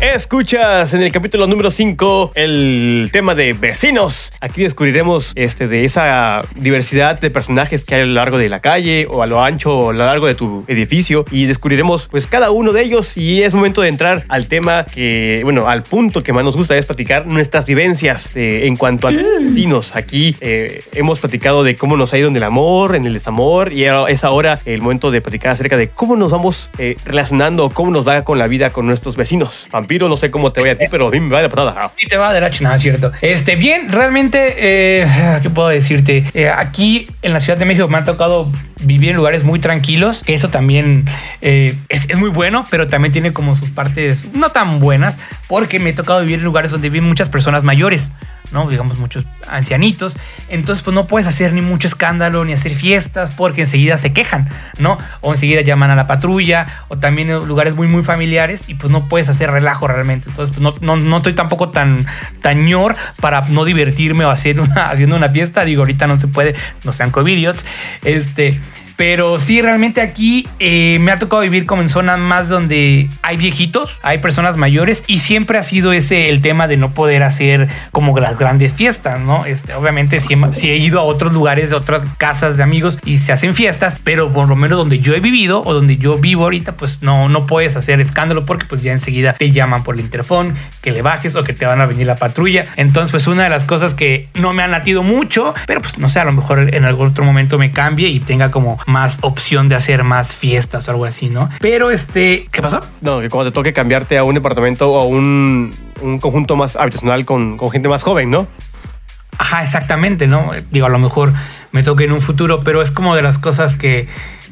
Escuchas en el capítulo número 5 el tema de vecinos. Aquí descubriremos este, de esa diversidad de personajes que hay a lo largo de la calle o a lo ancho o a lo largo de tu edificio y descubriremos pues cada uno de ellos y es momento de entrar al tema que, bueno, al punto que más nos gusta es platicar nuestras vivencias eh, en cuanto a vecinos. Aquí eh, hemos platicado de cómo nos ha ido en el amor, en el desamor y es ahora el momento de platicar acerca de cómo nos vamos eh, relacionando, cómo nos va con la vida con nuestros vecinos. Vampiro, no sé cómo te voy a ti, pero a mí me va de patada. Sí te va de la chinada, cierto. Este, bien, realmente, eh, ¿qué puedo decirte? Eh, aquí en la Ciudad de México me ha tocado vivir en lugares muy tranquilos, que eso también eh, es, es muy bueno, pero también tiene como sus partes no tan buenas, porque me ha tocado vivir en lugares donde viven muchas personas mayores. ¿No? Digamos muchos ancianitos. Entonces, pues no puedes hacer ni mucho escándalo ni hacer fiestas porque enseguida se quejan, ¿no? O enseguida llaman a la patrulla o también en lugares muy, muy familiares y pues no puedes hacer relajo realmente. Entonces, pues no, no, no estoy tampoco tan, tan ñor para no divertirme o hacer una, haciendo una fiesta. Digo, ahorita no se puede, no sean covidiots. Este. Pero sí, realmente aquí eh, me ha tocado vivir como en zonas más donde hay viejitos, hay personas mayores y siempre ha sido ese el tema de no poder hacer como las grandes fiestas, ¿no? Este, obviamente sí he ido a otros lugares, a otras casas de amigos y se hacen fiestas, pero por lo menos donde yo he vivido o donde yo vivo ahorita, pues no, no puedes hacer escándalo porque pues ya enseguida te llaman por el interfón, que le bajes o que te van a venir la patrulla. Entonces, pues una de las cosas que no me han latido mucho, pero pues no sé, a lo mejor en algún otro momento me cambie y tenga como más opción de hacer más fiestas o algo así, ¿no? Pero este, ¿qué pasó? No, que cuando te toque cambiarte a un departamento o a un, un conjunto más habitacional con, con gente más joven, ¿no? Ajá, exactamente, ¿no? Digo, a lo mejor me toque en un futuro, pero es como de las cosas que,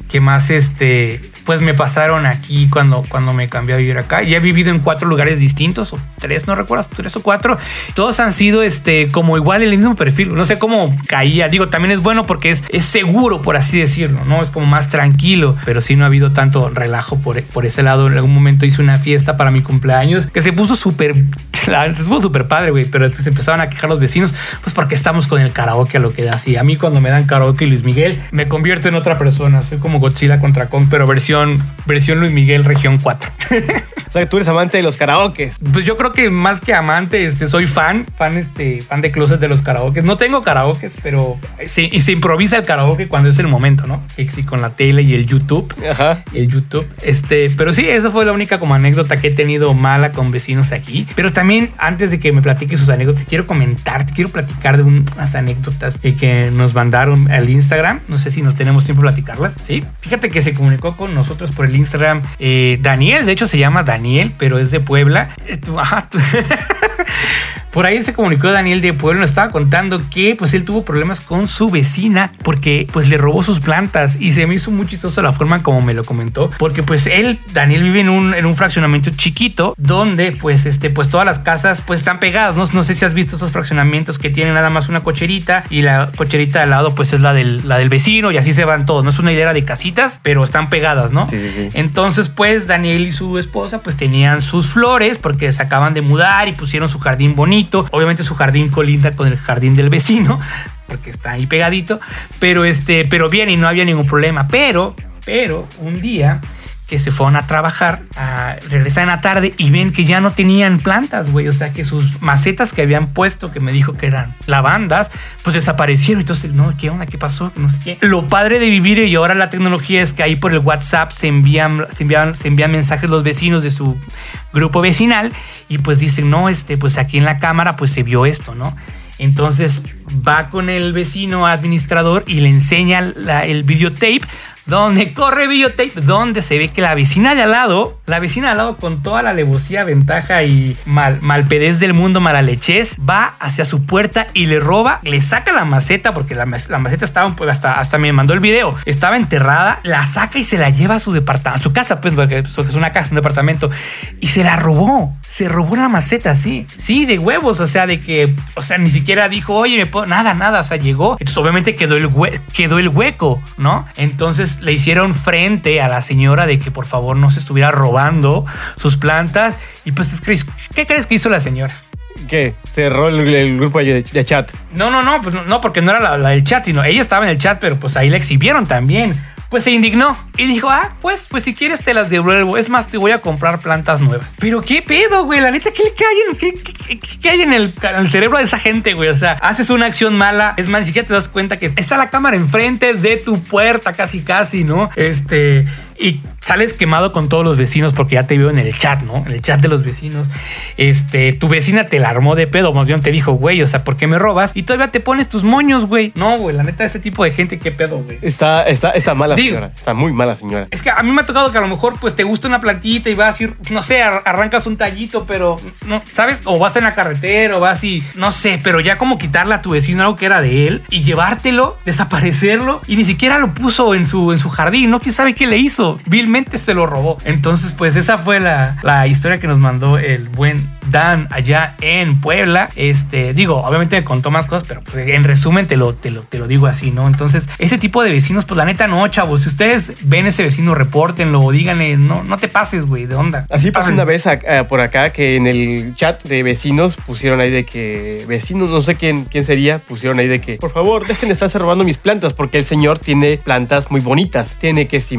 que más, este, pues me pasaron aquí cuando, cuando me cambié a vivir acá. Ya he vivido en cuatro lugares distintos, o tres, no recuerdo, tres o cuatro. Todos han sido, este, como igual el mismo perfil. No sé cómo caía. Digo, también es bueno porque es, es seguro, por así decirlo, ¿no? Es como más tranquilo, pero sí no ha habido tanto relajo por, por ese lado. En algún momento hice una fiesta para mi cumpleaños que se puso súper, se puso súper padre, güey, pero después empezaron a quejar los vecinos, pues porque estamos con el karaoke a lo que da así. A mí cuando me dan karaoke y Luis Miguel, me convierto en otra persona. Soy como Godzilla contra Kong, pero versión, versión Luis Miguel región 4. O sea, que tú eres amante de los karaokes. Pues yo creo que más que amante, este, soy fan, fan, este, fan de closet de los karaokes. No tengo karaokes, pero se, y se improvisa el karaoke cuando es el momento, ¿no? Sí, con la tele y el YouTube. Ajá. Y el YouTube. Este, pero sí, esa fue la única como anécdota que he tenido mala con vecinos aquí. Pero también, antes de que me platique sus anécdotas, quiero comentar, te quiero platicar de unas anécdotas eh, que nos mandaron al Instagram. No sé si nos tenemos tiempo de platicarlas. Sí. Fíjate que se comunicó con nosotros por el Instagram eh, Daniel. De hecho, se llama Daniel, pero es de Puebla. Eh, por ahí se comunicó Daniel de Pueblo, nos estaba contando que pues él tuvo problemas con su vecina porque pues le robó sus plantas y se me hizo muy chistoso la forma como me lo comentó, porque pues él, Daniel vive en un, en un fraccionamiento chiquito donde pues este pues todas las casas pues están pegadas, ¿no? No sé si has visto esos fraccionamientos que tienen nada más una cocherita y la cocherita al lado pues es la del, la del vecino y así se van todos, no es una hilera de casitas, pero están pegadas, ¿no? Sí, sí, sí. Entonces pues Daniel y su esposa pues tenían sus flores porque se acaban de mudar y pusieron su jardín bonito, obviamente su jardín colinda con el jardín del vecino porque está ahí pegadito, pero este, pero bien y no había ningún problema, pero, pero un día que se fueron a trabajar, a, regresan en la tarde y ven que ya no tenían plantas, güey. O sea, que sus macetas que habían puesto, que me dijo que eran lavandas, pues desaparecieron. Entonces, no, ¿qué onda? ¿Qué pasó? No sé qué. Lo padre de vivir y ahora la tecnología es que ahí por el WhatsApp se envían, se envían, se envían mensajes los vecinos de su grupo vecinal y pues dicen, no, este, pues aquí en la cámara pues se vio esto, ¿no? Entonces va con el vecino administrador y le enseña el videotape donde corre videotape, donde se ve que la vecina de al lado, la vecina de al lado con toda la alevosía, ventaja y mal, malpedez del mundo, malalechez, va hacia su puerta y le roba, le saca la maceta, porque la maceta estaba, pues, hasta, hasta me mandó el video, estaba enterrada, la saca y se la lleva a su departamento, a su casa, pues, porque es una casa, un departamento, y se la robó, se robó la maceta, sí, sí, de huevos, o sea, de que, o sea, ni siquiera dijo, oye, me puedo, nada, nada, o sea, llegó, entonces obviamente quedó el, hue- quedó el hueco, ¿no? Entonces le hicieron frente a la señora de que por favor no se estuviera robando sus plantas, y pues, ¿qué crees- ¿qué crees que hizo la señora? ¿Qué? Cerró el, el grupo de, de chat. No, no, no, pues no, no, porque no era la, la del chat, sino ella estaba en el chat, pero pues ahí la exhibieron también. Pues se indignó y dijo, ah, pues, pues si quieres te las devuelvo. Es más, te voy a comprar plantas nuevas. Pero qué pedo, güey. La neta, ¿qué, qué hay, en, qué, qué- qué- qué hay en, el, en el cerebro de esa gente, güey? O sea, haces una acción mala. Es más, ni siquiera te das cuenta que está la cámara enfrente de tu puerta, casi, casi, ¿no? Este, y sales quemado con todos los vecinos porque ya te vio en el chat, ¿no? En el chat de los vecinos. Este, tu vecina te la armó de pedo, más bien te dijo, güey, o sea, ¿por qué me robas? Y todavía te pones tus moños, güey. No, güey, la neta, ese tipo de gente, qué pedo, güey. Está, está, está mala Digo- señora. Está muy mala señora. Es que a mí me ha tocado que a lo mejor pues te gusta una plantita y vas a ir, no sé, ar- arrancas un tallito, pero no, ¿sabes? O vas en la carretera o vas y no sé, pero ya como quitarle a tu vecino algo que era de él y llevártelo, desaparecerlo y ni siquiera lo puso en su, en su jardín, ¿no? ¿Quién sabe qué le hizo? Vilmente se lo robó. Entonces, pues esa fue la, la historia que nos mandó el buen Dan allá en Puebla. Este, digo, obviamente me contó más cosas, pero pues, en resumen te lo, te, lo, te lo digo así, ¿no? Entonces, ese tipo de vecinos, pues la neta no, chavos. Si ustedes ven ese vecino, repórtenlo o díganle, no, no te pases, güey, de onda. Así pasó una vez eh, por acá que en el chat de vecinos pusieron ahí de que vecinos, no sé quién, quién sería, pusieron ahí de que por favor dejen de estarse robando mis plantas porque el señor tiene plantas muy bonitas. Tiene que si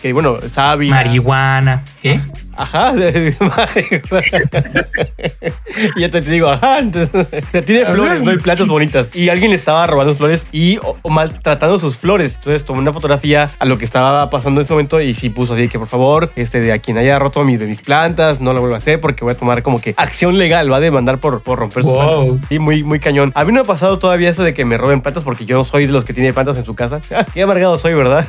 que bueno, sábila. Marihuana. ¿Qué? Ajá, de- ya te, te digo, ajá, entonces, tiene flores, no hay plantas bonitas. Y alguien le estaba robando flores y o, o maltratando sus flores. Entonces tomó una fotografía a lo que estaba pasando en ese momento y sí puso así que por favor, este de a quien haya roto mis, de mis plantas, no lo vuelva a hacer porque voy a tomar como que acción legal, va a demandar por, por romper sus Wow. plantas. Sí, muy, muy cañón. A mí no me ha pasado todavía eso de que me roben plantas porque yo no soy de los que tiene plantas en su casa. Qué amargado soy, ¿verdad?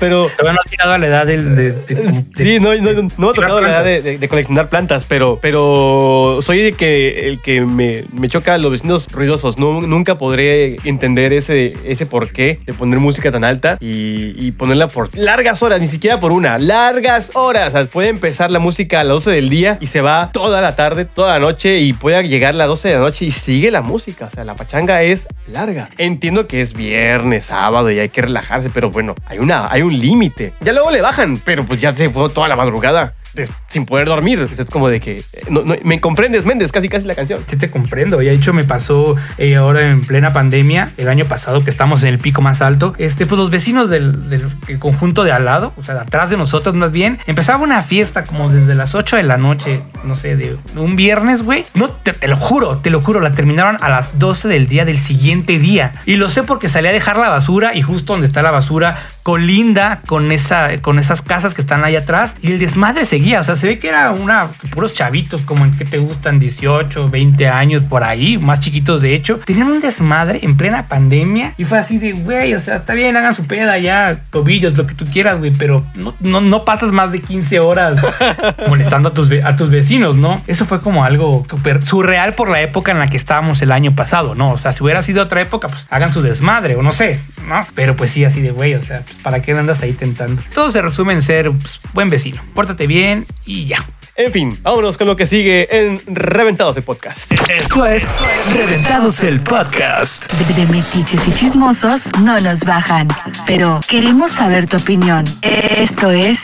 Pero Todavía no ha llegado a la edad del- de, de- de- Sí, no, no, no, no me ha tocado la edad de, de- de coleccionar plantas, pero, pero soy el que, el que me, me choca a los vecinos ruidosos. No, nunca podré entender ese, ese porqué de poner música tan alta y, y ponerla por largas horas, ni siquiera por una, largas horas. O sea, puede empezar la música a las 12 del día y se va toda la tarde, toda la noche y puede llegar a las 12 de la noche y sigue la música. O sea, la pachanga es larga. Entiendo que es viernes, sábado y hay que relajarse, pero bueno, hay, una, hay un límite. Ya luego le bajan, pero pues ya se fue toda la madrugada de- sin poder dormir. Es como de que, no- me comprendes, Méndez, casi casi la canción. Sí te comprendo. Y de hecho me pasó eh, ahora en plena pandemia, el año pasado que estamos en el pico más alto, este, pues los vecinos del, del- el conjunto de al lado, o sea, de atrás de nosotros más bien, empezaba una fiesta como desde las 8 de la noche, no sé, de un viernes, güey. No, te, te lo juro, te lo juro, la terminaron a las 12 del día del siguiente día. Y lo sé porque salí a dejar la basura y justo donde está la basura colinda con, esa, con esas casas que están ahí atrás y el desmadre seguía o sea, se ve que era una, puros chavitos como en que te gustan 18, 20 años por ahí, más chiquitos de hecho, tenían un desmadre en plena pandemia y fue así de, güey, o sea, está bien, hagan su peda ya, tobillos, lo que tú quieras, güey, pero no, no, no pasas más de 15 horas molestando a tus, a tus vecinos, ¿no? Eso fue como algo súper surreal por la época en la que estábamos el año pasado, ¿no? O sea, si hubiera sido otra época, pues hagan su desmadre o no sé, ¿no? Pero pues sí, así de, güey, o sea, pues, ¿para qué andas ahí tentando? Todo se resume en ser pues, buen vecino, pórtate bien y ya. En fin, vámonos con lo que sigue en Reventados el Podcast. Esto es Reventados el Podcast. De, de metiches y chismosos no nos bajan, pero queremos saber tu opinión. Esto es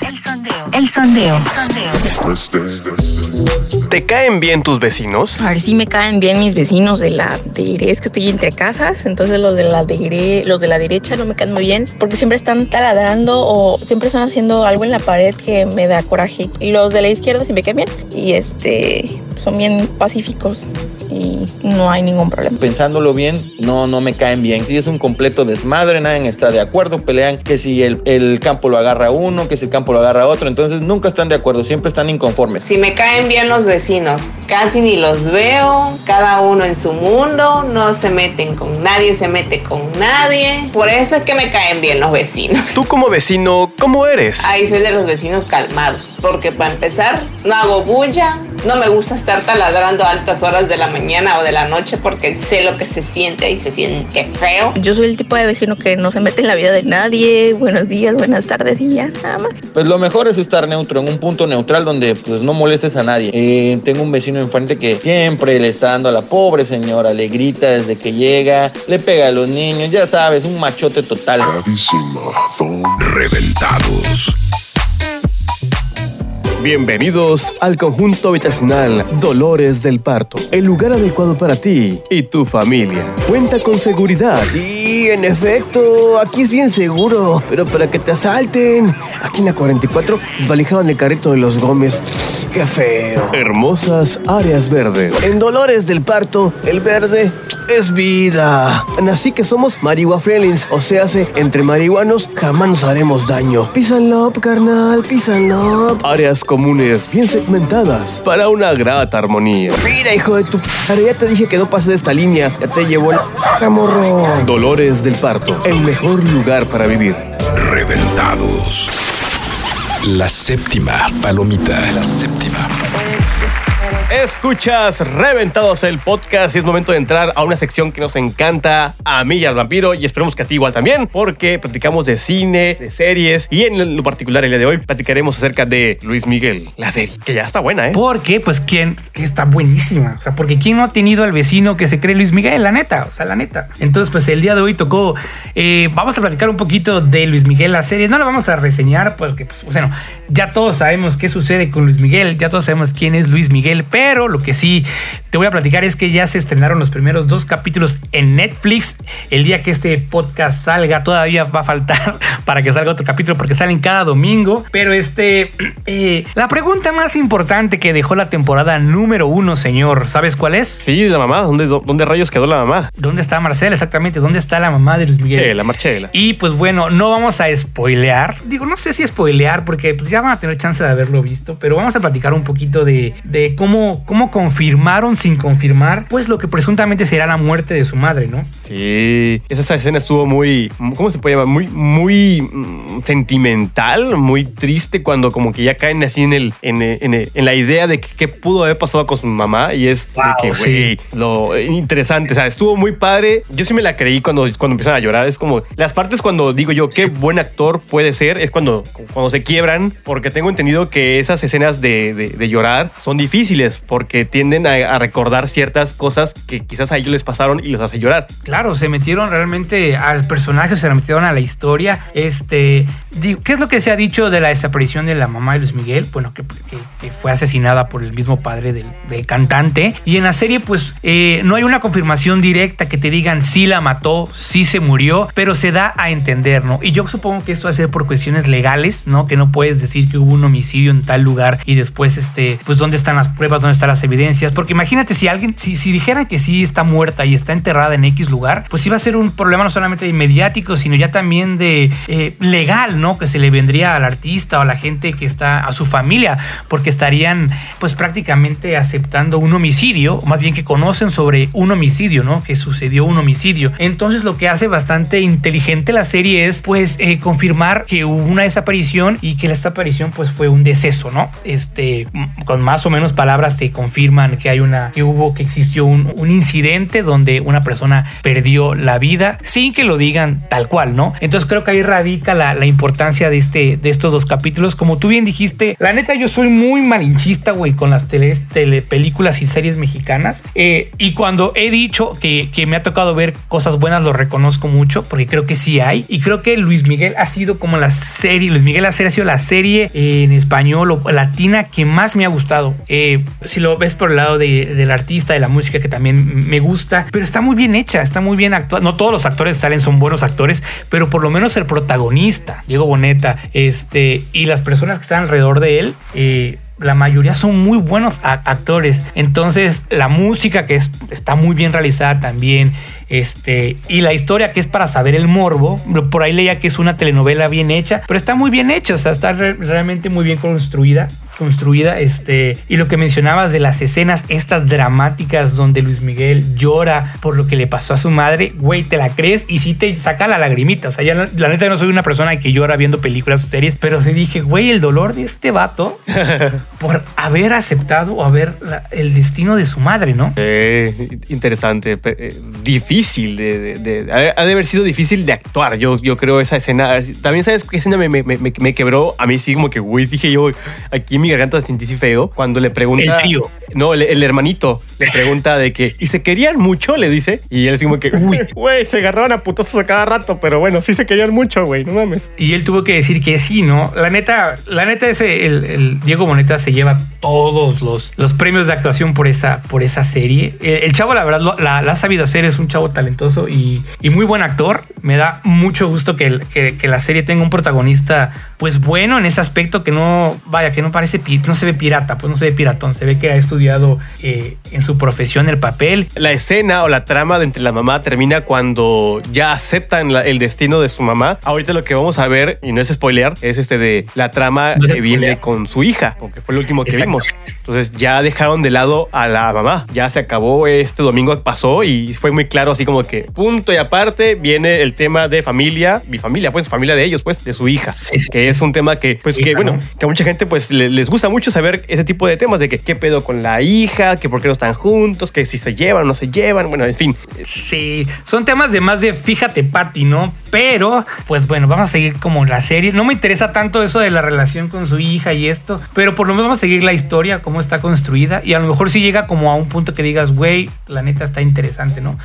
El Sondeo. ¿Te caen bien tus vecinos? A ver si me caen bien mis vecinos de la derecha, es que estoy entre casas, entonces los de la dere- los de la derecha no me caen muy bien porque siempre están taladrando o siempre están haciendo algo en la pared que me da coraje. Y los de la izquierda sí me caen bien. Y este son bien pacíficos y no hay ningún problema. Pensándolo bien, no, no me caen bien. Y es un completo desmadre, nadie está de acuerdo, pelean que si el, el campo lo agarra uno, que si el campo lo agarra otro, entonces nunca están de acuerdo, siempre están inconformes. Si me caen bien los vecinos, casi ni los veo, cada uno en su mundo, no se meten con nadie, se mete con nadie. Por eso es que me caen bien los vecinos. Tú como vecino, ¿cómo eres? Ahí soy de los vecinos calmados, porque para empezar, no hago bulla, no me gusta estar taladrando a altas horas de la mañana o de la noche porque sé lo que se siente y se siente feo. Yo soy el tipo de vecino que no se mete en la vida de nadie. Buenos días, buenas tardes y ya, nada más. Pues lo mejor es estar neutro, en un punto neutral donde pues no molestes a nadie. Eh, tengo un vecino enfrente que siempre le está dando a la pobre señora, le grita desde que llega, le pega a los niños, ya sabes, un machote total. Reventados. Bienvenidos al conjunto habitacional Dolores del Parto, el lugar adecuado para ti y tu familia. Cuenta con seguridad. Sí, en efecto, aquí es bien seguro, pero para que te asalten. Aquí en la 44 desvalijaban el carrito de los Gómez. Qué feo. Hermosas áreas verdes. En Dolores del Parto, el verde es vida. Así que somos marihuana friendlies, o sea, se- entre marihuanos jamás nos haremos daño. Písanlo, carnal, písanlo. Áreas comunes bien segmentadas para una grata armonía. Mira, hijo de tu padre, ya te dije que no pases de esta línea. Ya te llevó la morro. Dolores del Parto, el mejor lugar para vivir. Reventados. La séptima palomita. La séptima. Escuchas Reventados el podcast y es momento de entrar a una sección que nos encanta a mí y al vampiro y esperemos que a ti igual también porque platicamos de cine, de series y en lo particular el día de hoy platicaremos acerca de Luis Miguel, la serie, que ya está buena, ¿eh? Porque, pues, ¿quién? Que está buenísima. O sea, porque ¿quién no ha tenido al vecino que se cree Luis Miguel? La neta, o sea, la neta. Entonces, pues, el día de hoy tocó. eh, vamos a platicar un poquito de Luis Miguel, la serie. No la vamos a reseñar porque, pues, bueno, ya todos sabemos qué sucede con Luis Miguel, ya todos sabemos quién es Luis Miguel, pero lo que sí te voy a platicar es que ya se estrenaron los primeros dos capítulos en Netflix. El día que este podcast salga, todavía va a faltar para que salga otro capítulo porque salen cada domingo. Pero este, eh, la pregunta más importante que dejó la temporada número uno, señor, ¿sabes cuál es? Sí, la mamá, ¿dónde, dónde rayos quedó la mamá? ¿Dónde está Marcela? Exactamente, ¿dónde está la mamá de Luis Miguel? Chela, Marchela. Y pues bueno, no vamos a spoilear. Digo, no sé si spoilear porque pues ya van a tener chance de haberlo visto, pero vamos a platicar un poquito de, de cómo, cómo confirmaron sin confirmar, pues lo que presuntamente será la muerte de su madre, ¿no? Sí, esa escena estuvo muy, ¿cómo se puede llamar? Muy, muy mm, sentimental, muy triste cuando como que ya caen así en el, en, en- en la idea de qué pudo haber pasado con su mamá y es Wow, que, sí. güey, lo interesante, o sea, estuvo muy padre. Yo sí me la creí cuando, cuando empiezan a llorar, es como las partes cuando digo yo qué buen actor puede ser, es cuando, cuando se quiebran, porque tengo entendido que esas escenas de, de- de llorar son difíciles porque tienden a, recordar ciertas cosas que quizás a ellos les pasaron y los hace llorar. Claro, se metieron realmente al personaje, se metieron a la historia. Este, ¿qué es lo que se ha dicho de la desaparición de la mamá de Luis Miguel? Bueno, que, fue asesinada por el mismo padre del, del cantante. Y en la serie, pues, eh, no hay una confirmación directa que te digan si la mató, si se murió, pero se da a entender, ¿no? Y yo supongo que esto va a ser por cuestiones legales, ¿no? Que no puedes decir que hubo un homicidio en tal lugar y después, este, pues, ¿dónde están las pruebas? Dónde están las evidencias, porque imagínate si alguien, si, si dijeran que sí está muerta y está enterrada en X lugar, pues iba a ser un problema no solamente mediático, sino ya también de eh, legal, ¿no? Que se le vendría al artista o a la gente que está, a su familia, porque estarían pues prácticamente aceptando un homicidio, más bien que conocen sobre un homicidio, ¿no? Que sucedió un homicidio. Entonces lo que hace bastante inteligente la serie es pues eh, confirmar que hubo una desaparición y que esta aparición pues fue un deceso, ¿no? Este, con más o menos palabras te confirman que hay una, que hubo, que existió un, un incidente donde una persona perdió la vida sin que lo digan tal cual, ¿no? Entonces creo que ahí radica la, la importancia de, este, de estos dos capítulos. Como tú bien dijiste, la neta yo soy muy malinchista, güey, con las tele, películas y series mexicanas. Eh, y cuando he dicho que, que me ha tocado ver cosas buenas, lo reconozco mucho, porque creo que sí hay. Y creo que Luis Miguel ha sido como la serie, Luis Miguel ha sido la serie en español o latina que más me ha gustado. Eh, si lo ves por el lado de, del artista, de la música, que también me gusta, pero está muy bien hecha, está muy bien actuada. No todos los actores salen son buenos actores, pero por lo menos el protagonista, Diego Boneta, este, y las personas que están alrededor de él, eh, la mayoría son muy buenos actores. Entonces, la música que está muy bien realizada también. Este, y la historia que es para saber el morbo. Por ahí leía que es una telenovela bien hecha, pero está muy bien hecha, o sea, está realmente muy bien construida construida. Este, y lo que mencionabas de las escenas estas dramáticas donde Luis Miguel llora por lo que le pasó a su madre, güey, te la crees y sí te saca la lagrimita. O sea, ya la, neta no soy una persona que llora viendo películas o series, pero sí dije, güey, el dolor de este vato por haber aceptado o haber el destino de su madre, ¿no? Eh, interesante, eh, difícil de, ha de haber sido difícil de actuar. Yo, yo creo esa escena. También sabes qué escena me, me, me, me quebró a mí sí como que, güey, dije yo, aquí mi garganta sentí feo cuando le pregunta. El tío. No, el, hermanito le pregunta de que. ¿Y se querían mucho? Le dice. Y él es como que. Uy, güey, se agarraban a putazos a cada rato, pero bueno, sí se querían mucho, güey, no mames. Y él tuvo que decir que sí, ¿no? La neta, la neta, ese, el, Diego Moneta se lleva todos los, los premios de actuación por esa, por esa serie. El, chavo, la verdad, la, ha sabido hacer, es un chavo talentoso y, y muy buen actor. Me da mucho gusto que, que, que la serie tenga un protagonista, pues bueno, en ese aspecto que no, vaya, que no parece no se ve pirata, pues no se ve piratón, se ve que ha estudiado eh, en su profesión el papel. La escena o la trama de entre la mamá termina cuando ya aceptan el destino de su mamá. Ahorita lo que vamos a ver, y no es spoilear, es este de la trama que viene con su hija, porque fue el último que vimos. Entonces ya dejaron de lado a la mamá. Ya se acabó este domingo pasó y fue muy claro así como que punto y aparte viene el tema de familia, mi familia, pues familia de ellos, pues de su hija, que es un tema que pues que bueno, que a mucha gente pues les gusta mucho saber ese tipo de temas de que qué pedo con la hija, que por qué no están juntos, que si se llevan o no se llevan, bueno, en fin. Sí, son temas de más de fíjate, Patty, ¿no? Pero, pues bueno, vamos a seguir como la serie. No me interesa tanto eso de la relación con su hija y esto, pero por lo vamos a seguir la historia, cómo está construida y a lo mejor si llega como a un punto que digas, güey, la neta está interesante, ¿no?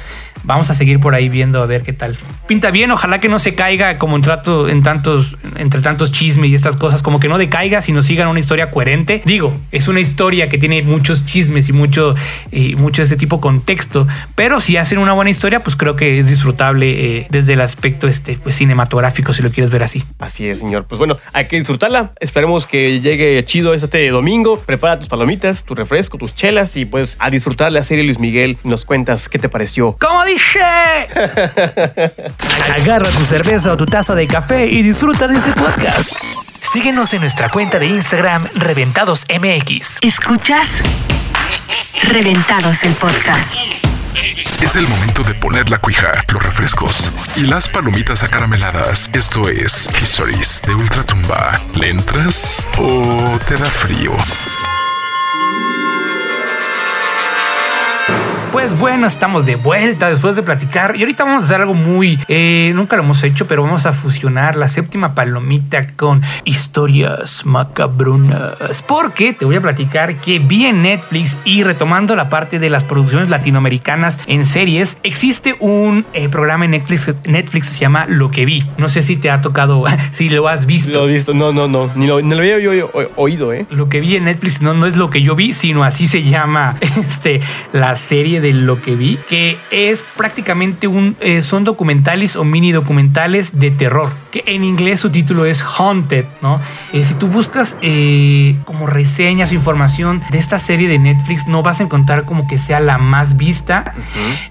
Vamos a seguir por ahí viendo a ver qué tal. Pinta bien, ojalá que no se caiga como en, trato, en tantos, entre tantos chismes y estas cosas, como que no decaiga, sino sigan una historia coherente. Digo, es una historia que tiene muchos chismes y mucho, y mucho de ese tipo de contexto, pero si hacen una buena historia, pues creo que es disfrutable eh, desde el aspecto este, pues, cinematográfico, si lo quieres ver así. Así es, señor. Pues bueno, hay que disfrutarla. Esperemos que llegue chido este domingo. Prepara tus palomitas, tu refresco, tus chelas y pues a disfrutar la serie Luis Miguel. Nos cuentas qué te pareció. ¿Cómo dije? Agarra tu cerveza o tu taza de café y disfruta de este podcast. Síguenos en nuestra cuenta de Instagram Reventados MX. ¿Escuchas? Reventados el podcast. Es el momento de poner la cuija, los refrescos y las palomitas acarameladas. Esto es Histories de Ultratumba. ¿Le entras o te da frío? Pues bueno, estamos de vuelta después de platicar y ahorita vamos a hacer algo muy, eh, nunca lo hemos hecho, pero vamos a fusionar la séptima palomita con historias macabronas. Porque te voy a platicar que vi en Netflix y retomando la parte de las producciones latinoamericanas en series, existe un eh, programa en Netflix, Netflix que se llama Lo que vi. No sé si te ha tocado, si lo has visto. Lo he visto, no, no, no, ni lo, había yo, oído, ¿eh? Lo que vi en Netflix no, no es lo que yo vi, sino así se llama este, la serie de de lo que vi, que es prácticamente un, eh, son documentales o mini documentales de terror, que en inglés su título es Haunted, ¿no? Eh, si tú buscas eh, como reseñas o información de esta serie de Netflix, no vas a encontrar como que sea la más vista,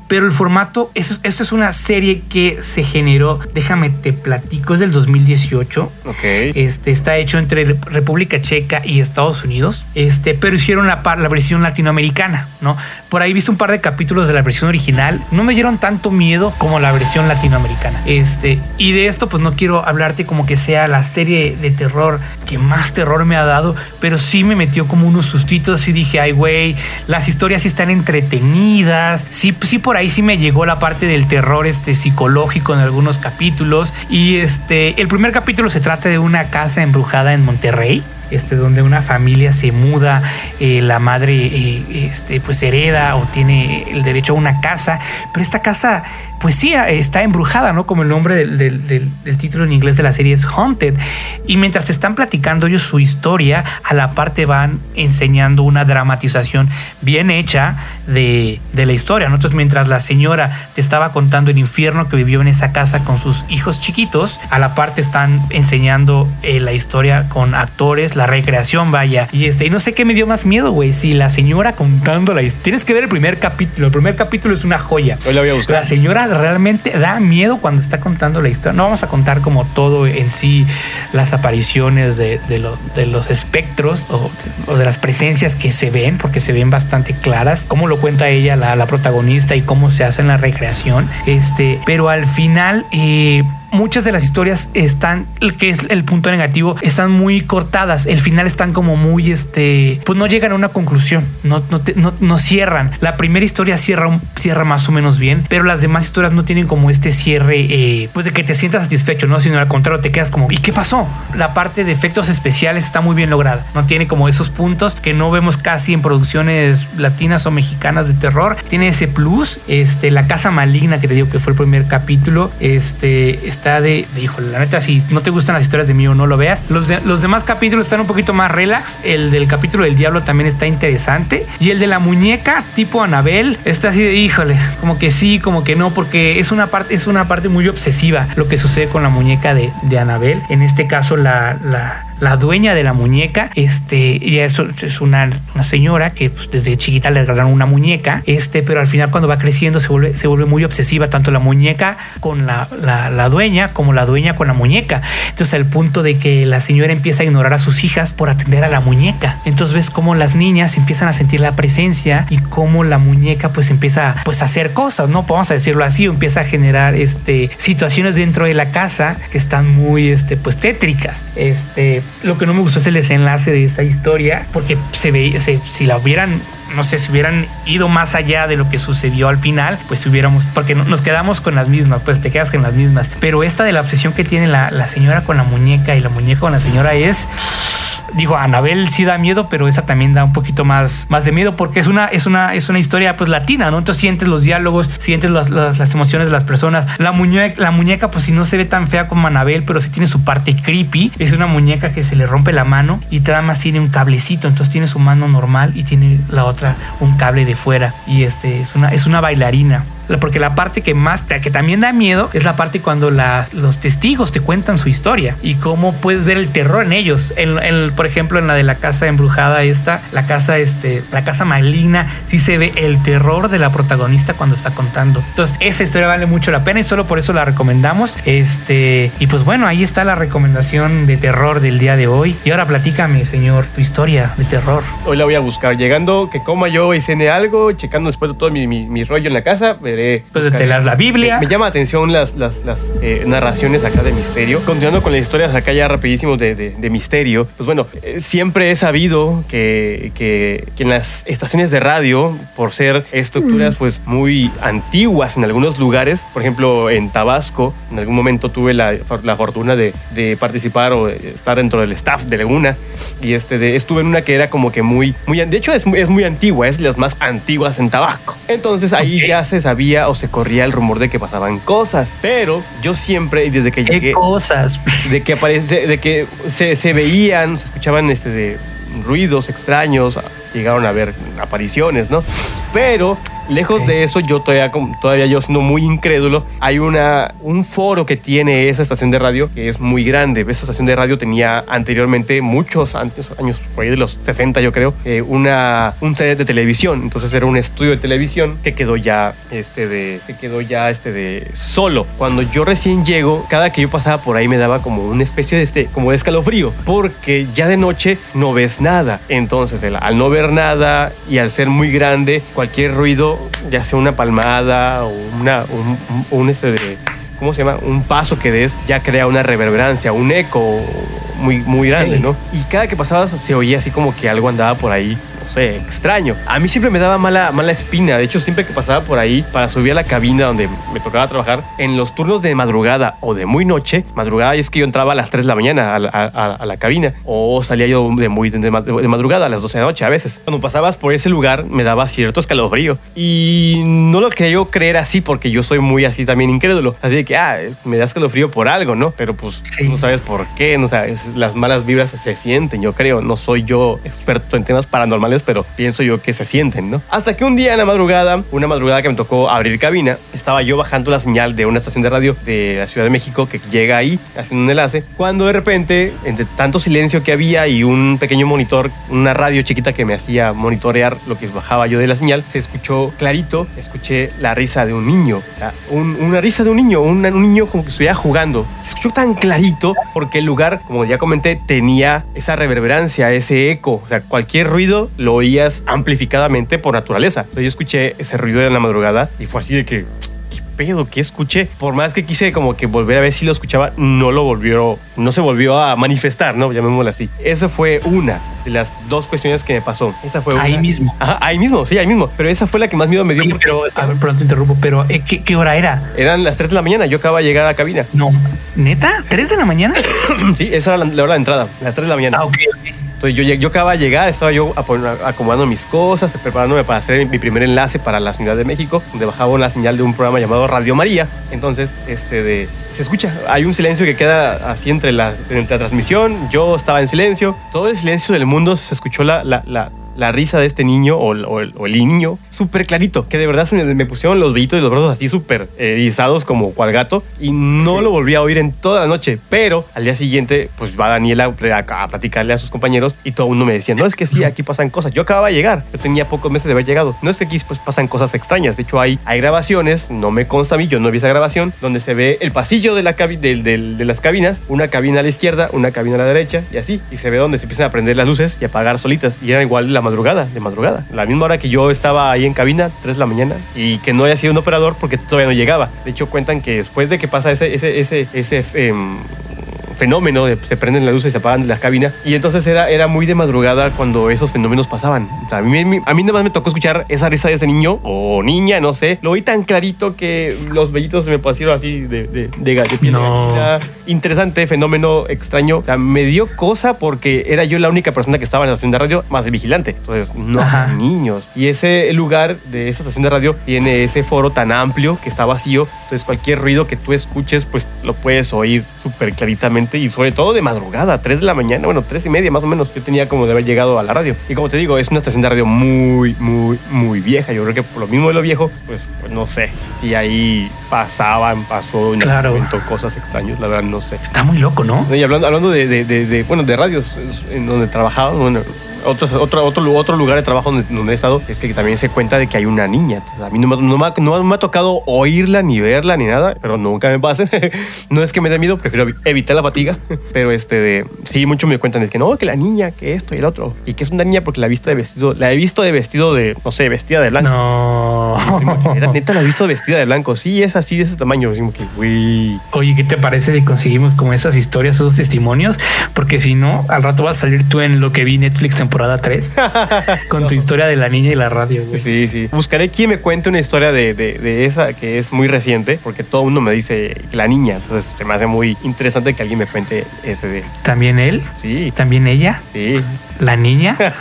pero el formato, esto, esto es una serie que se generó, déjame te platico, es del 2018. Ok. Este está hecho entre República Checa y Estados Unidos. Este, pero hicieron la, la versión latinoamericana, ¿no? Por ahí he visto un par de capítulos de la versión original. No me dieron tanto miedo como la versión latinoamericana. Este, y de esto, pues no quiero hablarte como que sea la serie de terror que más terror me ha dado, pero sí me metió como unos sustitos y dije, ay, güey, las historias sí están entretenidas. Sí, sí, por ahí sí me llegó la parte del terror este, psicológico en algunos capítulos. Y este, el primer capítulo se trata de una casa embrujada en Monterrey. Este, donde una familia se muda, eh, la madre eh, este, pues hereda o tiene el derecho a una casa, pero esta casa pues sí está embrujada, ¿no? Como el nombre del, del- título en inglés de la serie es Haunted. Y mientras están platicando ellos su historia, a la parte van enseñando una dramatización bien hecha de, de la historia, ¿no? Mientras la señora te estaba contando el infierno que vivió en esa casa con sus hijos chiquitos, a la parte están enseñando eh, la historia con actores, la recreación, vaya. Y este, y no sé qué me dio más miedo, güey. Si la señora contando la historia. Tienes que ver el primer capítulo. El primer capítulo es una joya. Hoy la voy a buscar. La señora realmente da miedo cuando está contando la historia. No vamos a contar como todo en sí, las apariciones de, de lo- de los espectros o, o de las presencias que se ven, porque se ven bastante claras. Cómo lo cuenta ella, la, la protagonista, y cómo se hace en la recreación. Este, pero al final, eh, muchas de las historias están, que es el punto negativo, están muy cortadas. El final están como muy, este, pues no llegan a una conclusión, no, no, no- no cierran. La primera historia cierra, cierra más o menos bien, pero las demás historias no tienen como este cierre, eh, pues de que te sientas satisfecho, ¿no? Sino al contrario, te quedas como, ¿y qué pasó? La parte de efectos especiales está muy bien lograda, no tiene como esos puntos que no vemos casi en producciones latinas o mexicanas de terror. Tiene ese plus, este, la casa maligna que te digo que fue el primer capítulo, este, de, de híjole, la neta, si no te gustan las historias de mí o no lo veas. Los, de- los demás capítulos están un poquito más relax. El del capítulo del diablo también está interesante. Y el de la muñeca tipo Anabel está así de, híjole, como que sí, como que no, porque es una parte, es una parte muy obsesiva lo que sucede con la muñeca de, de Anabel. En este caso, la, la, la dueña de la muñeca, este, y eso es una, una señora que pues, desde chiquita le regalaron una muñeca, este, pero al final cuando va creciendo se vuelve, se vuelve muy obsesiva, tanto la muñeca con la, la, dueña como la dueña con la muñeca. Entonces al punto de que la señora empieza a ignorar a sus hijas por atender a la muñeca. Entonces ves cómo las niñas empiezan a sentir la presencia y cómo la muñeca pues empieza pues a hacer cosas, ¿no? Vamos a decirlo así, empieza a generar este, situaciones dentro de la casa que están muy este, pues tétricas. Este, lo que no me gustó es el desenlace de esa historia, porque se ve, se- si la hubieran, no sé, si hubieran ido más allá de lo que sucedió al final, pues hubiéramos, porque no- nos quedamos con las mismas, pues te quedas con las mismas. Pero esta de la obsesión que tiene la, la señora con la muñeca y la muñeca con la señora es digo, Anabel sí da miedo, pero esa también da un poquito más, más de miedo porque es una, es una, es una historia pues latina, ¿no? Entonces sientes los diálogos, sientes las, las- las emociones de las personas. La muñeca, la muñeca, pues si no se ve tan fea como Anabel, pero sí tiene su parte creepy. Es una muñeca que se le rompe la mano y nada más tiene un cablecito. Entonces tiene su mano normal y tiene la otra un cable de fuera. Y este es una, es una bailarina. Porque la parte que más, que también da miedo, es la parte cuando las- los testigos te cuentan su historia y cómo puedes ver el terror en ellos. En, en- por ejemplo, en la de la casa embrujada esta, la casa, este, la casa maligna, sí se ve el terror de la protagonista cuando está contando. Entonces, esa historia vale mucho la pena y solo por eso la recomendamos. Este, y pues bueno, ahí está la recomendación de terror del día de hoy. Y ahora platícame, señor, tu historia de terror. Hoy la voy a buscar. Llegando, que coma yo y cene algo, checando después de todo mi, mi- mi rollo en la casa, veré. Pues buscaré. te leas la Biblia. Me, me llama la atención las, las, las eh, narraciones acá de misterio. Continuando con las historias acá ya rapidísimo de, de- de misterio. Pues bueno, eh, siempre he sabido que, que- que en las estaciones de radio, por ser estructuras pues muy antiguas en algunos lugares, por ejemplo en Tabasco, en algún momento tuve la, la fortuna de, de participar o estar dentro del staff de Laguna y este de- estuve en una que era como que muy, muy de hecho es, es muy antigua, es las más antiguas en Tabasco. Entonces ahí ya se sabía o se corría el rumor de que pasaban cosas, pero yo siempre y desde que ¿Qué llegué cosas? de que aparece, de que se, se veían, se escuchaban este de ruidos extraños, llegaron a ver apariciones, ¿no? Pero Lejos de eso, yo todavía, todavía yo siendo muy incrédulo, hay una, un foro que tiene esa estación de radio que es muy grande. Esa estación de radio tenía anteriormente, muchos antes, años por ahí de los 60 yo creo, eh, una, un set de televisión. Entonces era un estudio de televisión que quedó ya, este de, que quedó ya este de solo. Cuando yo recién llego, cada que yo pasaba por ahí me daba como una especie de este, como de escalofrío, porque ya de noche no ves nada. Entonces al no ver nada y al ser muy grande, cualquier ruido ya sea una palmada o una, un, un, este de, ¿cómo se llama? Un paso que des ya crea una reverberancia, un eco muy, muy grande, ¿no? Y cada que pasaba se oía así como que algo andaba por ahí no sé, extraño. A mí siempre me daba mala, mala espina. De hecho, siempre que pasaba por ahí para subir a la cabina donde me tocaba trabajar, en los turnos de madrugada o de muy noche, madrugada es que yo entraba a las 3 de la mañana a la, cabina o salía yo de muy de, madrugada a las 12 de la noche a veces. Cuando pasabas por ese lugar me daba cierto escalofrío y no lo creo creer así porque yo soy muy así también incrédulo. Así que, ah, me da escalofrío por algo, ¿no? Pero pues no sabes por qué, no sabes, las malas vibras se sienten, yo creo. No soy yo experto en temas paranormales pero pienso yo que se sienten, ¿no? Hasta que un día en la madrugada, una madrugada que me tocó abrir cabina, estaba yo bajando la señal de una estación de radio de la Ciudad de México que llega ahí, haciendo un enlace, cuando de repente, entre tanto silencio que había y un pequeño monitor, una radio chiquita que me hacía monitorear lo que bajaba yo de la señal, se escuchó clarito, escuché la risa de un niño, una risa de un niño, un, un niño como que estuviera jugando. Se escuchó tan clarito porque el lugar, como ya comenté, tenía esa reverberancia, ese eco, o sea, cualquier ruido lo oías amplificadamente por naturaleza. Yo escuché ese ruido en la madrugada y fue así de que pedo? que escuché? Por más que quise como que volver a ver si lo escuchaba, no lo volvió, no se volvió a manifestar, ¿no? Llamémoslo así. Esa fue una de las dos cuestiones que me pasó. Esa fue Ahí mismo. Ajá, ahí mismo, sí, ahí mismo. Pero esa fue la que más miedo me dio. pero, a ver, pronto interrumpo, pero eh, ¿qué, ¿qué, hora era? Eran las 3 de la mañana, yo acababa de llegar a la cabina. No, ¿neta? ¿3 de la mañana? sí, esa era la, hora de entrada, las 3 de la mañana. Ah, ok, Entonces yo, yo acababa de llegar, estaba yo acomodando mis cosas, preparándome para hacer mi primer enlace para la Ciudad de México, donde bajaba una señal de un programa llamado Radio María. Entonces, este de, se escucha, hay un silencio que queda así entre la, entre la transmisión, yo estaba en silencio, todo el silencio del mundo se escuchó la, la, la la risa de este niño o, el, niño súper clarito, que de verdad se me pusieron los vellitos y los brazos así súper erizados como cual gato y no lo volví a oír en toda la noche, pero al día siguiente pues va Daniela a, platicarle a sus compañeros y todo mundo me decía, no es que sí, aquí pasan cosas, yo acababa de llegar, yo tenía pocos meses de haber llegado, no es que aquí pues pasan cosas extrañas, de hecho hay, hay grabaciones, no me consta a mí, yo no vi esa grabación, donde se ve el pasillo de, la de las cabinas, una cabina a la izquierda, una cabina a la derecha y así, y se ve donde se empiezan a prender las luces y apagar solitas y era igual la madrugada, de madrugada. La misma hora que yo estaba ahí en cabina, 3 de la mañana, y que no haya sido un operador porque todavía no llegaba. De hecho, cuentan que después de que pasa ese, ese, ese, ese em, fenómeno de se prenden las luces y se apagan las cabinas. Y entonces era, era muy de madrugada cuando esos fenómenos pasaban. a, mí, a mí nada más me tocó escuchar esa risa de ese niño o niña, no sé. Lo oí tan clarito que los vellitos se me pusieron así de, de, de, No. Interesante, fenómeno extraño. O sea, me dio cosa porque era yo la única persona que estaba en la estación de radio más de vigilante. Entonces, no niños. Y ese lugar de esa estación de radio tiene ese foro tan amplio que está vacío. Entonces, cualquier ruido que tú escuches, pues lo puedes oír súper claritamente y sobre todo de madrugada, 3 de la mañana, bueno, 3 y media más o menos. Yo tenía como de haber llegado a la radio. Y como te digo, es una estación de radio muy, muy, muy vieja. Yo creo que por lo mismo de lo viejo, pues, pues no sé si ahí pasaban, pasó en claro. algún momento cosas extrañas, la verdad no sé. Está muy loco, ¿no? Y hablando, hablando de, de, de, bueno, de radios en donde trabajaba, bueno, otro, otro, otro, otro lugar de trabajo donde, he estado es que también se cuenta de que hay una niña. a mí no, no, me ha tocado oírla ni verla ni nada, pero nunca me pasa. no es que me dé miedo, prefiero evitar la fatiga. Pero este, de, sí, mucho me cuentan es que no, que la niña, que esto y el otro. Y que es una niña porque la he visto de vestido, la he visto de vestido de, no sé, vestida de blanco. No. Neta, la he visto vestida de blanco. Sí, es así de ese tamaño. Decimos que, güey. Oye, ¿qué te parece si conseguimos como esas historias, esos testimonios? Porque si no, al rato vas a salir tú en lo que vi Netflix temporada 3 con tu historia de la niña y la radio. Sí, sí. Buscaré quien me cuente una historia de, de, esa que es muy reciente, porque todo el mundo me dice la niña. Entonces se me hace muy interesante que alguien me cuente ese de. ¿También él? Sí. ¿También ella? Sí. ¿La niña?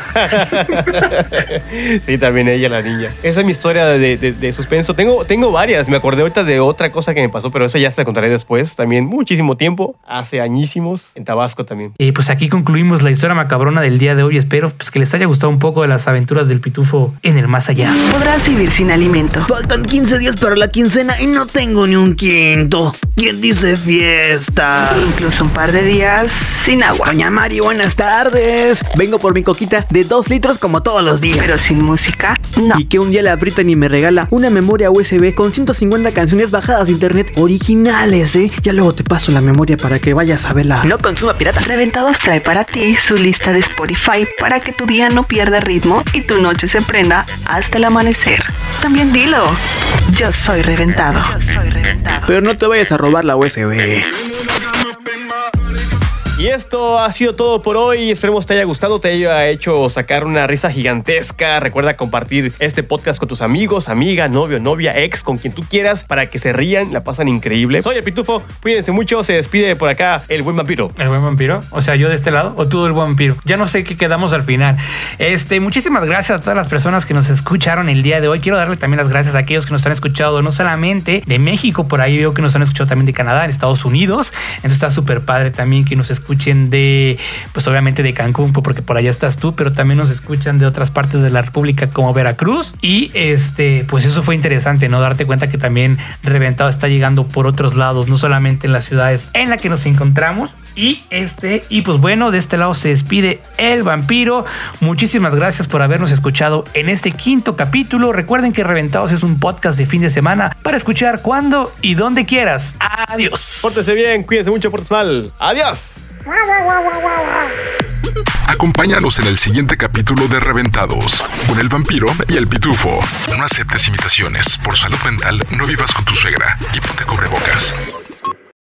sí, también ella, la niña. Esa es mi historia de, de, suspenso. Tengo, tengo varias. Me acordé ahorita de otra cosa que me pasó, pero esa ya se la contaré después. También muchísimo tiempo, hace añísimos, en Tabasco también. Y pues aquí concluimos la historia macabrona del día de hoy. Espero espero pues, que les haya gustado un poco de las aventuras del pitufo en el más allá. Podrás vivir sin alimento. Faltan 15 días para la quincena y no tengo ni un quinto. ¿Quién dice fiesta? Incluso un par de días sin agua. Doña Mari, buenas tardes. Vengo por mi coquita de 2 litros como todos los días. Pero sin música, no. Y que un día la Brittany y me regala una memoria USB con 150 canciones bajadas de internet originales, ¿eh? Ya luego te paso la memoria para que vayas a verla. No consuma pirata. Reventados trae para ti su lista de Spotify para que tu día no pierda ritmo y tu noche se prenda hasta el amanecer. También dilo. Yo soy reventado. Pero no te vayas a robar la USB. Y esto ha sido todo por hoy. Esperemos te haya gustado, te haya hecho sacar una risa gigantesca. Recuerda compartir este podcast con tus amigos, amiga, novio, novia, ex, con quien tú quieras, para que se rían, la pasan increíble. Soy el Pitufo, cuídense mucho. Se despide por acá el buen vampiro. ¿El buen vampiro? O sea, yo de este lado o tú el buen vampiro. Ya no sé qué quedamos al final. Este, muchísimas gracias a todas las personas que nos escucharon el día de hoy. Quiero darle también las gracias a aquellos que nos han escuchado no solamente de México, por ahí veo que nos han escuchado también de Canadá, en Estados Unidos. Entonces está súper padre también que nos escuchen de, pues obviamente de Cancún, porque por allá estás tú, pero también nos escuchan de otras partes de la República como Veracruz. Y este, pues eso fue interesante, ¿no? Darte cuenta que también Reventado está llegando por otros lados, no solamente en las ciudades en las que nos encontramos. Y este, y pues bueno, de este lado se despide el vampiro. Muchísimas gracias por habernos escuchado en este quinto capítulo. Recuerden que Reventados es un podcast de fin de semana para escuchar cuando y donde quieras. Adiós. Pórtese bien, cuídense mucho, pórtese mal. Adiós. Acompáñanos en el siguiente capítulo de Reventados con el vampiro y el pitufo. No aceptes imitaciones. Por salud mental, no vivas con tu suegra y ponte cubrebocas.